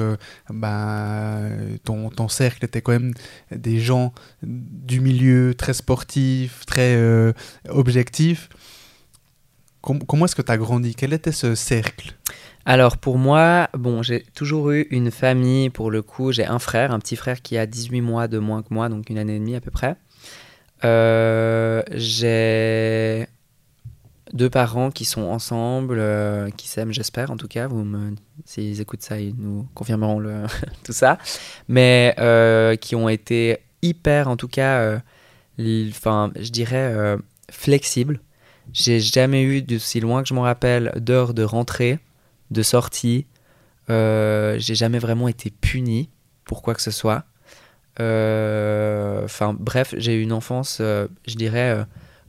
bah, ton, ton cercle était quand même des gens du milieu très sportifs, très objectifs comment est-ce que tu as grandi? Quel était ce cercle? Alors pour moi, bon, j'ai toujours eu une famille, pour le coup, j'ai un frère, un petit frère qui a 18 mois de moins que moi, donc une année et demie à peu près. Euh, j'ai deux parents qui sont ensemble, euh, qui s'aiment, j'espère en tout cas. Vous me, s'ils écoutent ça, ils nous confirmeront tout ça. Mais euh, qui ont été hyper, en tout cas, enfin, je dirais, flexibles j'ai jamais eu, de si loin que je m'en rappelle, d'heures de rentrée, de sortie. Euh, j'ai jamais vraiment été puni pour quoi que ce soit. Euh, enfin, bref, j'ai eu une enfance, euh, je dirais,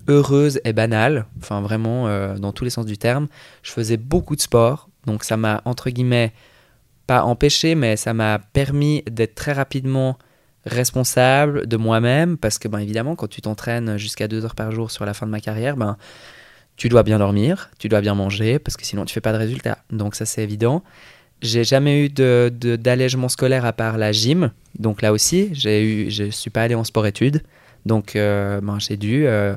heureuse et banale. Enfin, vraiment, dans tous les sens du terme. Je faisais beaucoup de sport. Donc, ça m'a, entre guillemets, pas empêché, mais ça m'a permis d'être très rapidement responsable de moi-même parce que ben évidemment quand tu t'entraînes jusqu'à deux heures par jour sur la fin de ma carrière ben tu dois bien dormir tu dois bien manger parce que sinon tu fais pas de résultats. Donc ça c'est évident. J'ai jamais eu de, d'allègement scolaire à part la gym. Donc là aussi j'ai eu je suis pas allé en sport études donc euh, ben, j'ai dû euh,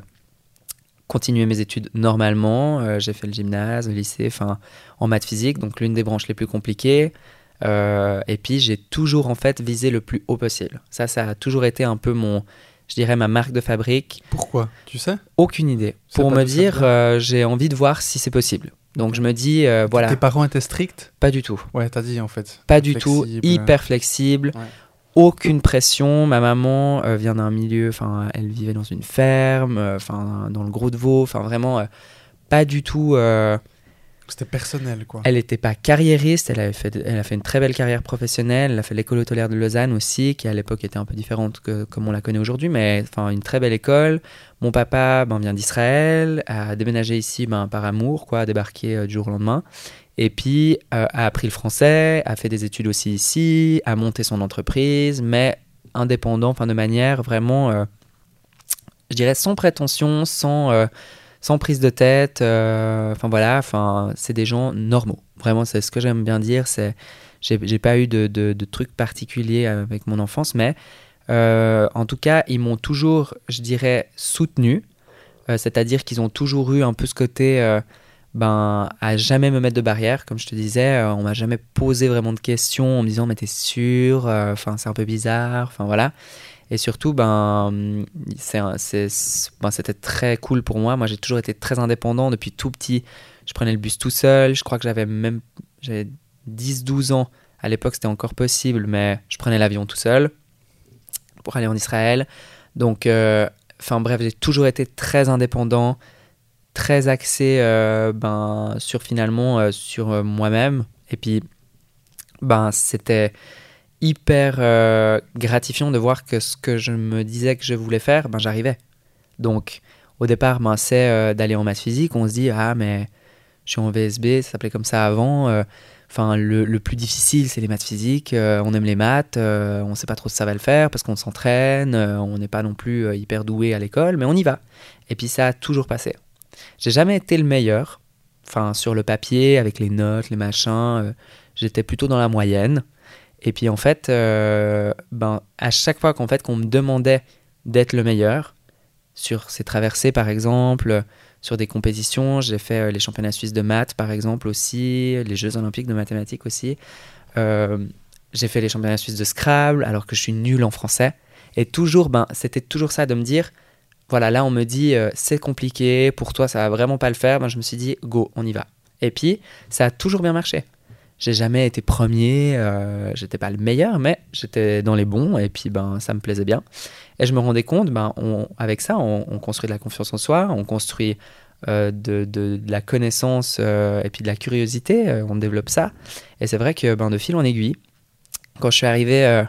continuer mes études normalement. Euh, j'ai fait le gymnase le lycée enfin en maths physique. Donc l'une des branches les plus compliquées euh, et puis j'ai toujours en fait visé le plus haut possible. Ça, ça a toujours été un peu mon, je dirais ma marque de fabrique. Pourquoi? Tu sais? Aucune idée. Pour me dire, euh, j'ai envie de voir si c'est possible. Donc je me dis, euh, voilà. Tes parents étaient stricts? Pas du tout. Ouais, t'as dit en fait. Pas du tout. Hyper flexible. Aucune pression. Ma maman vient d'un milieu, enfin, elle vivait dans une ferme, enfin, dans le Gros de Vaud, enfin, vraiment, pas du tout c'était personnel, quoi. Elle n'était pas carriériste, elle, avait fait, elle a fait une très belle carrière professionnelle. Elle a fait l'école hôtelière de Lausanne aussi, qui à l'époque était un peu différente que comme on la connaît aujourd'hui, mais enfin une très belle école. Mon papa ben, vient d'Israël, a déménagé ici ben, par amour, quoi, a débarqué euh, du jour au lendemain. Et puis euh, a appris le français, a fait des études aussi ici, a monté son entreprise, mais indépendant, enfin de manière vraiment, euh, je dirais, sans prétention, sans sans prise de tête. Euh, enfin voilà, enfin c'est des gens normaux. Vraiment, c'est ce que j'aime bien dire. C'est j'ai pas eu de, de, trucs particuliers avec mon enfance, mais euh, en tout cas, ils m'ont toujours, je dirais, soutenu. Euh, c'est-à-dire qu'ils ont toujours eu un peu ce côté, ben, à jamais me mettre de barrière, comme je te disais. on m'a jamais posé vraiment de questions en me disant, mais t'es sûr Enfin, c'est un peu bizarre. Enfin voilà. Et surtout, ben, ben, c'était très cool pour moi. Moi, j'ai toujours été très indépendant depuis tout petit. Je prenais le bus tout seul. Je crois que j'avais même 10-12 ans. À l'époque, c'était encore possible, mais je prenais l'avion tout seul pour aller en Israël. Donc, euh, enfin bref, j'ai toujours été très indépendant, très axé euh, ben, sur finalement euh, sur moi-même. Et puis, ben, c'était hyper gratifiant de voir que ce que je me disais que je voulais faire, ben, j'arrivais. Donc, au départ, ben, c'est d'aller en maths physique. On se dit, ah, mais je suis en VSB, ça s'appelait comme ça avant. Enfin, le, plus difficile, c'est les maths physiques. on aime les maths, on ne sait pas trop si ça va le faire parce qu'on s'entraîne, on n'est pas non plus hyper doué à l'école, mais on y va. Et puis ça a toujours passé. J'ai jamais été le meilleur. Enfin, sur le papier, avec les notes, les machins, euh, j'étais plutôt dans la moyenne. Et puis en fait, euh, ben, à chaque fois qu'en fait qu'on me demandait d'être le meilleur, sur ces traversées par exemple, sur des compétitions, j'ai fait euh, les championnats suisses de maths par exemple aussi, les Jeux olympiques de mathématiques aussi. j'ai fait les championnats suisses de Scrabble alors que je suis nul en français. Et toujours, ben, c'était toujours ça de me dire, voilà, là on me dit euh, c'est compliqué, pour toi ça va vraiment pas le faire, ben, je me suis dit go, on y va. Et puis ça a toujours bien marché. J'ai jamais été premier, euh, j'étais pas le meilleur, mais j'étais dans les bons et puis ben ça me plaisait bien. Et je me rendais compte, ben on, avec ça, on, construit de la confiance en soi, on construit euh, de, de, la connaissance et puis de la curiosité, on développe ça. Et c'est vrai que ben de fil en aiguille, quand je suis arrivé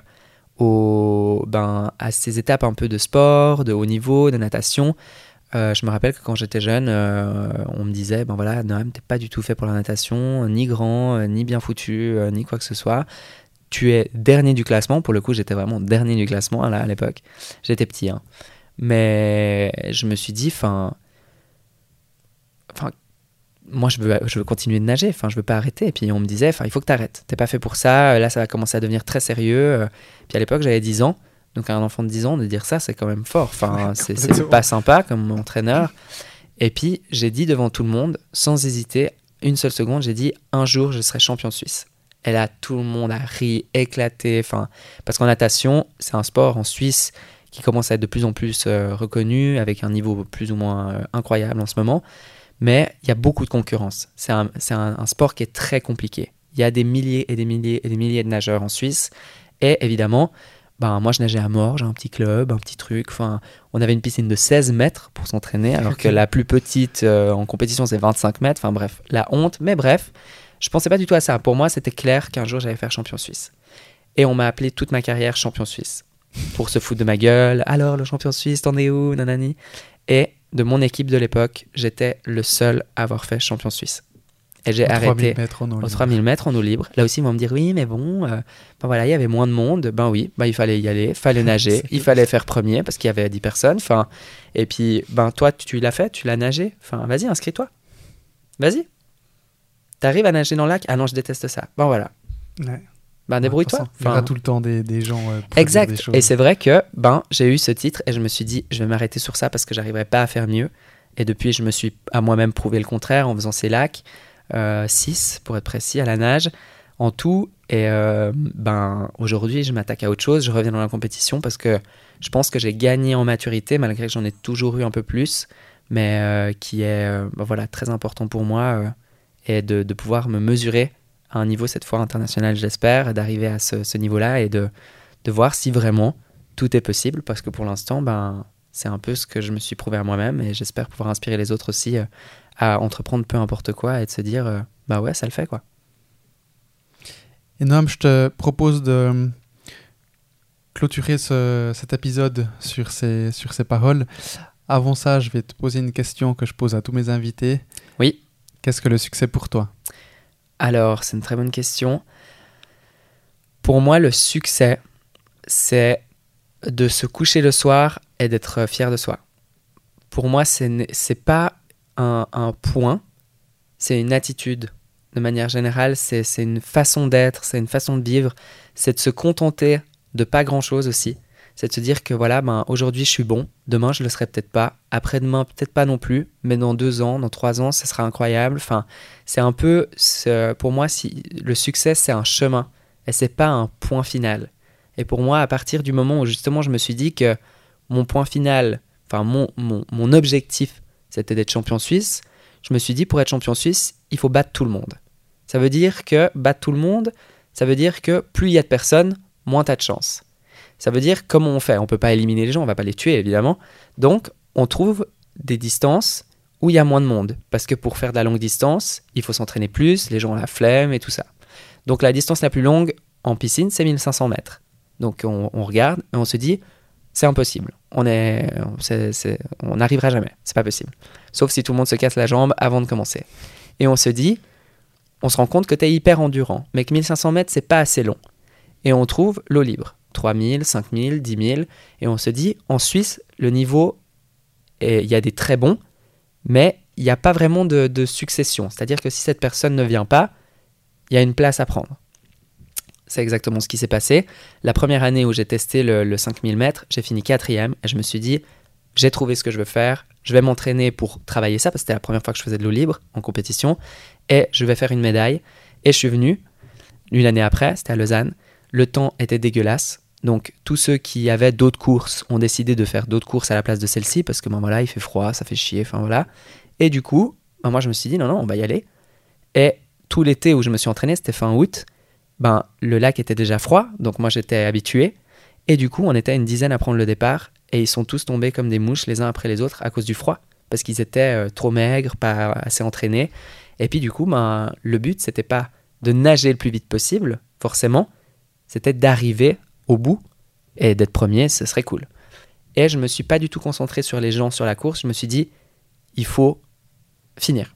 au, ben, à ces étapes un peu de sport, de haut niveau, de natation. Euh, je me rappelle que quand j'étais jeune, euh, on me disait, ben voilà, Noam, t'es pas du tout fait pour la natation, ni grand, ni bien foutu, euh, ni quoi que ce soit. Tu es dernier du classement. Pour le coup, j'étais vraiment dernier du classement à l'époque. J'étais petit, hein. mais je me suis dit, enfin, enfin, moi je veux, je veux continuer de nager, enfin je veux pas arrêter. Et puis on me disait, enfin il faut que tu arrêtes, t'es pas fait pour ça, là ça va commencer à devenir très sérieux. Puis à l'époque j'avais 10 ans, donc à un enfant de 10 ans de dire ça c'est quand même fort, enfin c'est pas sympa comme entraîneur. Et puis j'ai dit devant tout le monde, sans hésiter, une seule seconde, j'ai dit un jour je serai champion suisse. Et là tout le monde a ri, éclaté, enfin parce qu'en natation c'est un sport en Suisse qui commence à être de plus en plus euh, reconnu avec un niveau plus ou moins euh, incroyable en ce moment mais il y a beaucoup de concurrence. C'est un, sport qui est très compliqué. Il y a des milliers et des milliers et des milliers de nageurs en Suisse. Et évidemment, ben, moi je nageais à mort, j'ai un petit club, un petit truc. Enfin, on avait une piscine de 16 mètres pour s'entraîner, alors que la plus petite euh, en compétition c'est 25 mètres. Enfin bref, la honte. Mais bref, je pensais pas du tout à ça. Pour moi, c'était clair qu'un jour j'allais faire champion suisse. Et on m'a appelé toute ma carrière champion suisse. Pour se foutre de ma gueule. Alors, le champion suisse, t'en es où, nanani Et de mon équipe de l'époque, j'étais le seul à avoir fait champion suisse. Et j'ai arrêté aux 3000 mètres en eau libre. Là aussi, ils vont me dire oui, mais bon, euh, ben voilà, il y avait moins de monde. Ben oui, ben il fallait y aller, il fallait nager, il fallait faire premier parce qu'il y avait 10 personnes. Enfin, et puis, ben toi, tu, l'as fait, tu l'as nagé. Enfin, vas-y, inscris-toi. Vas-y. T'arrives à nager dans le lac? Ah non, je déteste ça. Ben voilà. Ouais ben débrouille-toi. Il y aura tout le temps des, des gens. Euh, exact. et c'est vrai que ben j'ai eu ce titre et je me suis dit je vais m'arrêter sur ça parce que j'arriverai pas à faire mieux. Et depuis je me suis à moi-même prouvé le contraire en faisant ces lacs, 6 euh, pour être précis à la nage en tout. Et euh, ben aujourd'hui je m'attaque à autre chose. Je reviens dans la compétition parce que je pense que j'ai gagné en maturité malgré que j'en ai toujours eu un peu plus, mais qui est ben voilà très important pour moi et de, pouvoir me mesurer à un niveau cette fois international, j'espère, d'arriver à ce, niveau-là et de, de, voir si vraiment tout est possible, parce que pour l'instant, ben, c'est un peu ce que je me suis prouvé à moi-même et j'espère pouvoir inspirer les autres aussi euh, à entreprendre peu importe quoi et de se dire, euh, bah ouais, ça le fait quoi. Et Noam, je te propose de clôturer ce, cet épisode sur ces, sur ces paroles. Avant ça, je vais te poser une question que je pose à tous mes invités. Oui. Qu'est-ce que le succès pour toi? Alors, c'est une très bonne question. Pour moi, le succès, c'est de se coucher le soir et d'être fier de soi. Pour moi, ce n'est pas un, point, c'est une attitude. De manière générale, c'est une façon d'être, c'est une façon de vivre, c'est de se contenter de pas grand-chose aussi. C'est de se dire que voilà, ben, aujourd'hui je suis bon, demain je le serai peut-être pas, après-demain peut-être pas non plus, mais dans deux ans, dans trois ans, ça sera incroyable. Enfin, c'est un peu, pour moi, si le succès c'est un chemin. Et c'est pas un point final. Et pour moi, à partir du moment où justement je me suis dit que mon point final, enfin mon, mon, mon objectif, c'était d'être champion suisse, je me suis dit pour être champion suisse, il faut battre tout le monde. Ça veut dire que battre tout le monde, ça veut dire que plus il y a de personnes, moins tu as de chance. Ça veut dire comment on fait. On peut pas éliminer les gens, on va pas les tuer évidemment. Donc on trouve des distances où il y a moins de monde. Parce que pour faire de la longue distance, il faut s'entraîner plus, les gens ont la flemme et tout ça. Donc la distance la plus longue en piscine, c'est 1500 mètres. Donc on, on regarde et on se dit, c'est impossible. On est, on n'arrivera jamais. C'est pas possible. Sauf si tout le monde se casse la jambe avant de commencer. Et on se dit, on se rend compte que tu es hyper endurant, mais que 1500 mètres, c'est pas assez long. Et on trouve l'eau libre. 3000, 5000, 10 000. Et on se dit, en Suisse, le niveau, il y a des très bons, mais il n'y a pas vraiment de succession. C'est-à-dire que si cette personne ne vient pas, il y a une place à prendre. C'est exactement ce qui s'est passé. La première année où j'ai testé le, le 5000 mètres, j'ai fini quatrième et je me suis dit, j'ai trouvé ce que je veux faire, je vais m'entraîner pour travailler ça, parce que c'était la première fois que je faisais de l'eau libre en compétition, et je vais faire une médaille. Et je suis venu, une année après, c'était à Lausanne, le temps était dégueulasse, donc tous ceux qui avaient d'autres courses ont décidé de faire d'autres courses à la place de celle-ci, parce que ben voilà, il fait froid, ça fait chier, enfin voilà. Et du coup, ben moi je me suis dit, non, non, on va y aller. Et tout l'été où je me suis entraîné, c'était fin août, ben le lac était déjà froid, donc moi j'étais habitué. Et du coup, on était une dizaine à prendre le départ, et ils sont tous tombés comme des mouches les uns après les autres à cause du froid, parce qu'ils étaient euh, trop maigres, pas assez entraînés. Et puis du coup, ben, le but, c'était pas de nager le plus vite possible, forcément, c'était d'arriver au bout et d'être premier, ce serait cool. Et je me suis pas du tout concentré sur les gens sur la course, je me suis dit, il faut finir.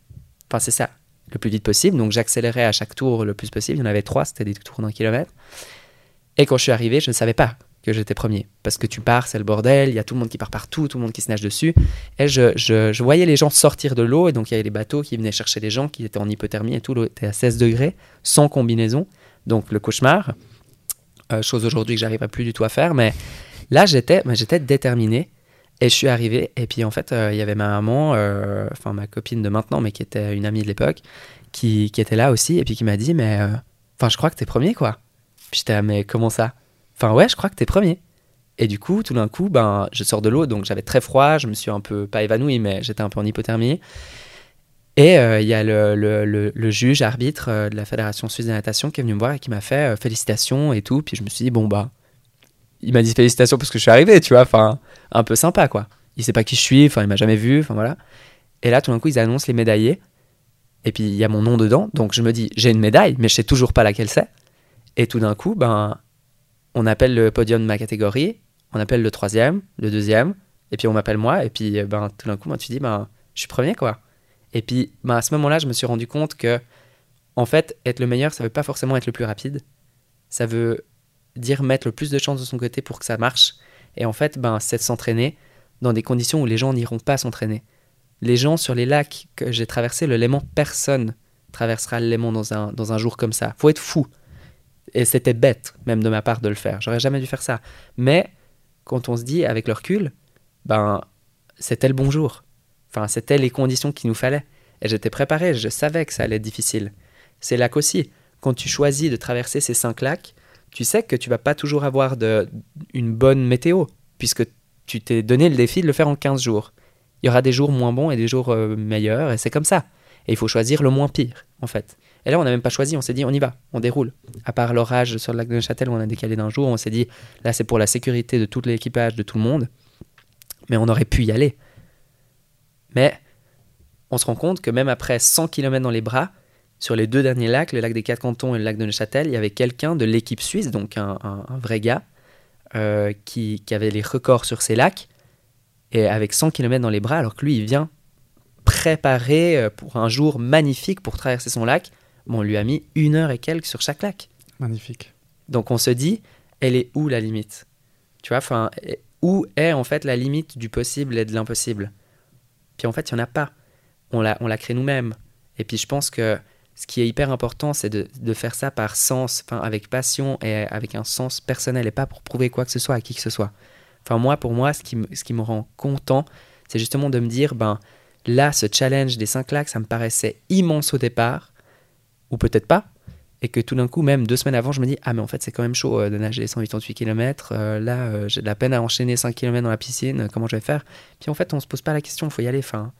Enfin, c'est ça, le plus vite possible. Donc j'accélérais à chaque tour le plus possible. Il y en avait trois, c'était des tours d'un kilomètre. Et quand je suis arrivé, je ne savais pas que j'étais premier. Parce que tu pars, c'est le bordel, il y a tout le monde qui part partout, tout le monde qui se nage dessus. Et je, je- voyais les gens sortir de l'eau, et donc il y avait les bateaux qui venaient chercher les gens qui étaient en hypothermie et tout, l'eau était à 16 degrés, sans combinaison. Donc le cauchemar, Euh, chose aujourd'hui que j'arriverai plus du tout à faire, mais là j'étais j'étais déterminé. Et je suis arrivé, et puis en fait, euh, il y avait ma maman, euh, enfin ma copine de maintenant, mais qui était une amie de l'époque, qui, qui était là aussi, et puis qui m'a dit, mais euh, enfin, je crois que t'es premier, quoi. Puis j'étais, mais comment ça? Enfin, ouais, je crois que t'es premier. Et du coup, tout d'un coup, ben, je sors de l'eau, donc j'avais très froid, je me suis un peu, pas évanoui, mais j'étais un peu en hypothermie. Et il y a le, le- le- juge arbitre de la Fédération suisse de natation qui est venu me voir et qui m'a fait félicitations et tout. Puis je me suis dit, bon, bah, il m'a dit félicitations parce que je suis arrivé, tu vois, enfin, un peu sympa, quoi. Il sait pas qui je suis, enfin, il m'a jamais vu, enfin, voilà. Et là, tout d'un coup, ils annoncent les médaillés. Et puis, il y a mon nom dedans. Donc, je me dis, j'ai une médaille, mais je sais toujours pas laquelle c'est. Et tout d'un coup, ben, on appelle le podium de ma catégorie, on appelle le troisième, le deuxième, et puis on m'appelle moi. Et puis, euh, ben, tout d'un coup, moi, tu dis, ben, je suis premier, quoi. Et puis, ben, à ce moment-là, je me suis rendu compte que, en fait, être le meilleur, ça veut pas forcément être le plus rapide. Ça veut dire mettre le plus de chance de son côté pour que ça marche. Et en fait, ben, c'est de s'entraîner dans des conditions où les gens n'iront pas s'entraîner. Les gens sur les lacs que j'ai traversés, le Léman, personne traversera le Léman dans un, dans un jour comme ça. Faut être fou. Et c'était bête, même de ma part, de le faire. J'aurais jamais dû faire ça. Mais quand on se dit, avec le recul, ben, c'était le bon jour. Enfin, c'était les conditions qu'il nous fallait. Et j'étais préparé, je savais que ça allait être difficile. C'est là qu'aussi, quand tu choisis de traverser ces cinq lacs, tu sais que tu vas pas toujours avoir de, une bonne météo, puisque tu t'es donné le défi de le faire en 15 jours. Il y aura des jours moins bons et des jours euh, meilleurs, et c'est comme ça. Et il faut choisir le moins pire, en fait. Et là, on n'a même pas choisi, on s'est dit, on y va, on déroule. À part l'orage sur le lac de Neuchâtel où on a décalé d'un jour, on s'est dit, là, c'est pour la sécurité de tout l'équipage, de tout le monde. Mais on aurait pu y aller. Mais on se rend compte que même après 100 km dans les bras, sur les deux derniers lacs, le lac des Quatre Cantons et le lac de Neuchâtel, il y avait quelqu'un de l'équipe suisse, donc un, un- un vrai gars, euh, qui, qui avait les records sur ces lacs, et avec 100 km dans les bras, alors que lui, il vient préparer euh, pour un jour magnifique pour traverser son lac. Bon, on lui a mis une heure et quelques sur chaque lac. Magnifique. Donc on se dit, elle est où la limite? Tu vois, enfin, où est en fait la limite du possible et de l'impossible? Puis en fait, il n'y en a pas. On la, on la crée nous-mêmes. Et puis je pense que ce qui est hyper important, c'est de, de faire ça par sens, enfin avec passion et avec un sens personnel et pas pour prouver quoi que ce soit à qui que ce soit. Enfin moi, pour moi, ce qui, me- ce qui me rend content, c'est justement de me dire, ben là, ce challenge des 5 lacs, ça me paraissait immense au départ, ou peut-être pas, et que tout d'un coup, même deux semaines avant, je me dis Ah, mais en fait, c'est quand même chaud euh, de nager 188 km. là, euh, j'ai de la peine à enchaîner 5 km dans la piscine. euh, comment je vais faire? Puis en fait, on se pose pas la question, il faut y aller. Enfin,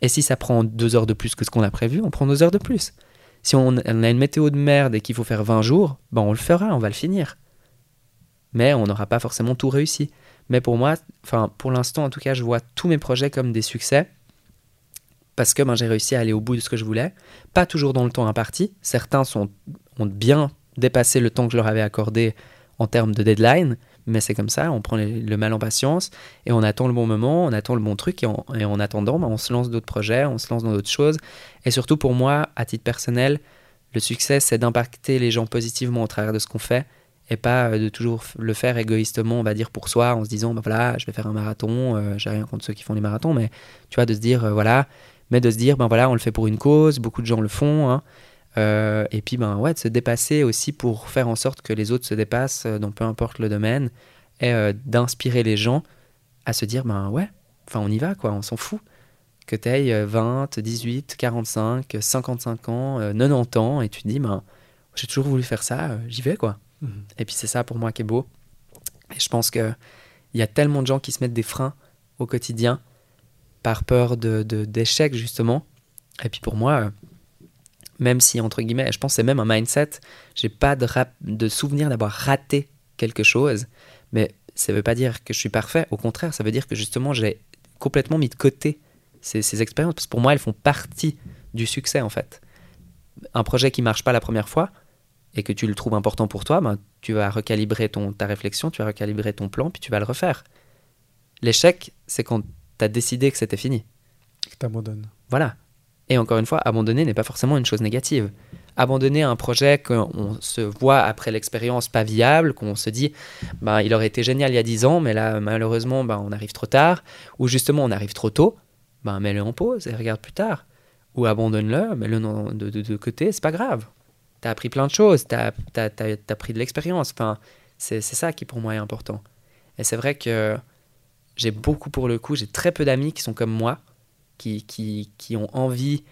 et si ça prend deux heures de plus que ce qu'on a prévu, on prend deux heures de plus. Si on, a une météo de merde et qu'il faut faire 20 jours, ben on le fera, on va le finir. mais on n'aura pas forcément tout réussi. Mais pour moi, enfin pour l'instant en tout cas, je vois tous mes projets comme des succès parce que ben, j'ai réussi à aller au bout de ce que je voulais. Pas toujours dans le temps imparti. Certains sont, ont bien dépassé le temps que je leur avais accordé en termes de deadline, mais c'est comme ça, on prend le mal en patience et on attend le bon moment, on attend le bon truc et, en attendant, ben, on se lance d'autres projets, on se lance dans d'autres choses. Et surtout pour moi, à titre personnel, le succès, c'est d'impacter les gens positivement au travers de ce qu'on fait et pas euh, de toujours le faire égoïstement, on va dire pour soi, en se disant, ben voilà, je vais faire un marathon, euh, j'ai rien contre ceux qui font les marathons, mais tu vois, de se dire, euh, voilà, mais de se dire, ben voilà, on le fait pour une cause, beaucoup de gens le font, hein, euh, et puis, ben, ouais, de se dépasser aussi pour faire en sorte que les autres se dépassent euh, dans peu importe le domaine, et euh, d'inspirer les gens à se dire, ben ouais, enfin on y va, quoi, on s'en fout. Que tu aies 20, 18, 45, 55 ans, 90 ans, et tu te dis, ben, j'ai toujours voulu faire ça, j'y vais, quoi. Mhm. Et puis c'est ça pour moi qui est beau. Et je pense qu'il y a tellement de gens qui se mettent des freins au quotidien par peur d'échec, de, d'échec justement. Et puis pour moi, même si, entre guillemets, je pense que c'est même un mindset, j'ai pas de, de souvenir d'avoir raté quelque chose, mais ça veut pas dire que je suis parfait, au contraire, ça veut dire que justement j'ai complètement mis de côté ces, expériences, parce que pour moi elles font partie du succès en fait. Un projet qui marche pas la première fois, et que tu le trouves important pour toi, ben, tu vas recalibrer ton, ta réflexion, tu vas recalibrer ton plan, puis tu vas le refaire. L'échec, c'est quand tu as décidé que c'était fini. Que t'abandonnes. Voilà. Et encore une fois, abandonner n'est pas forcément une chose négative. Abandonner un projet qu'on se voit après l'expérience pas viable, qu'on se dit, bah, il aurait été génial il y a 10 ans, mais là, malheureusement, bah, on arrive trop tard, ou justement, on arrive trop tôt, bah, mets-le en pause et regarde plus tard. Ou abandonne-le, mets-le de, de, de, côté, c'est pas grave. Tu as appris plein de choses, tu as, as, pris de l'expérience. Enfin, c'est ça qui pour moi est important. Et c'est vrai que j'ai beaucoup pour le coup, j'ai très peu d'amis qui sont comme moi, qui, qui, qui, ont envie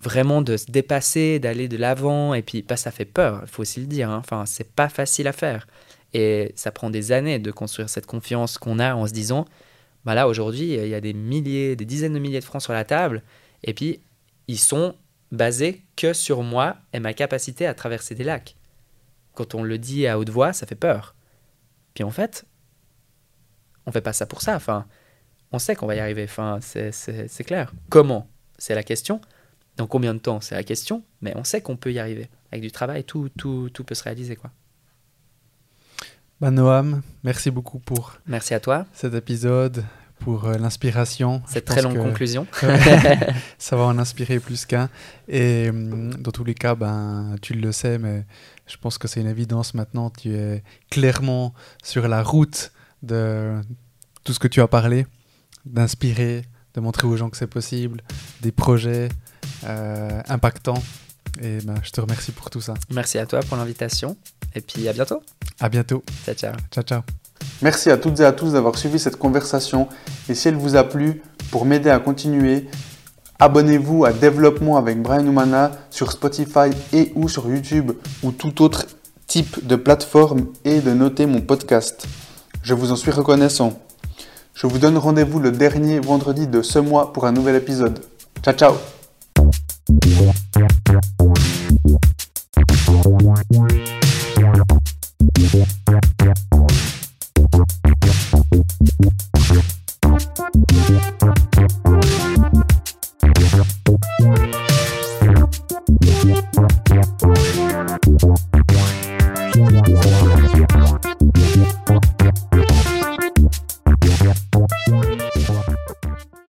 vraiment de se dépasser, d'aller de l'avant, et puis bah, ça fait peur, il faut aussi le dire. Hein. Enfin, c'est pas facile à faire. Et ça prend des années de construire cette confiance qu'on a en se disant, bah là aujourd'hui, il y a des milliers, des dizaines de milliers de francs sur la table, et puis ils sont basés que sur moi et ma capacité à traverser des lacs. Quand on le dit à haute voix, ça fait peur. Puis en fait, on fait pas ça pour ça. Enfin, on sait qu'on va y arriver. Enfin, c'est clair. Comment? C'est la question. Dans combien de temps? C'est la question. Mais on sait qu'on peut y arriver. Avec du travail, tout, tout, tout peut se réaliser. quoi. Bah Noam, merci beaucoup pour merci à toi. cet épisode, pour euh, l'inspiration. Cette très longue conclusion. ça va en inspirer plus qu'un. Et hum, dans tous les cas, ben, tu le sais, mais je pense que c'est une évidence maintenant. Tu es clairement sur la route de tout ce que tu as parlé d'inspirer, de montrer aux gens que c'est possible, des projets euh, impactants. Et ben, je te remercie pour tout ça. Merci à toi pour l'invitation. Et puis à bientôt. À bientôt. Ciao, ciao. Ciao, ciao. Merci à toutes et à tous d'avoir suivi cette conversation. Et si elle vous a plu, pour m'aider à continuer, abonnez-vous à Développement avec Brian Humana sur Spotify et ou sur YouTube ou tout autre type de plateforme et de noter mon podcast. Je vous en suis reconnaissant. Je vous donne rendez-vous le dernier vendredi de ce mois pour un nouvel épisode. Ciao ciao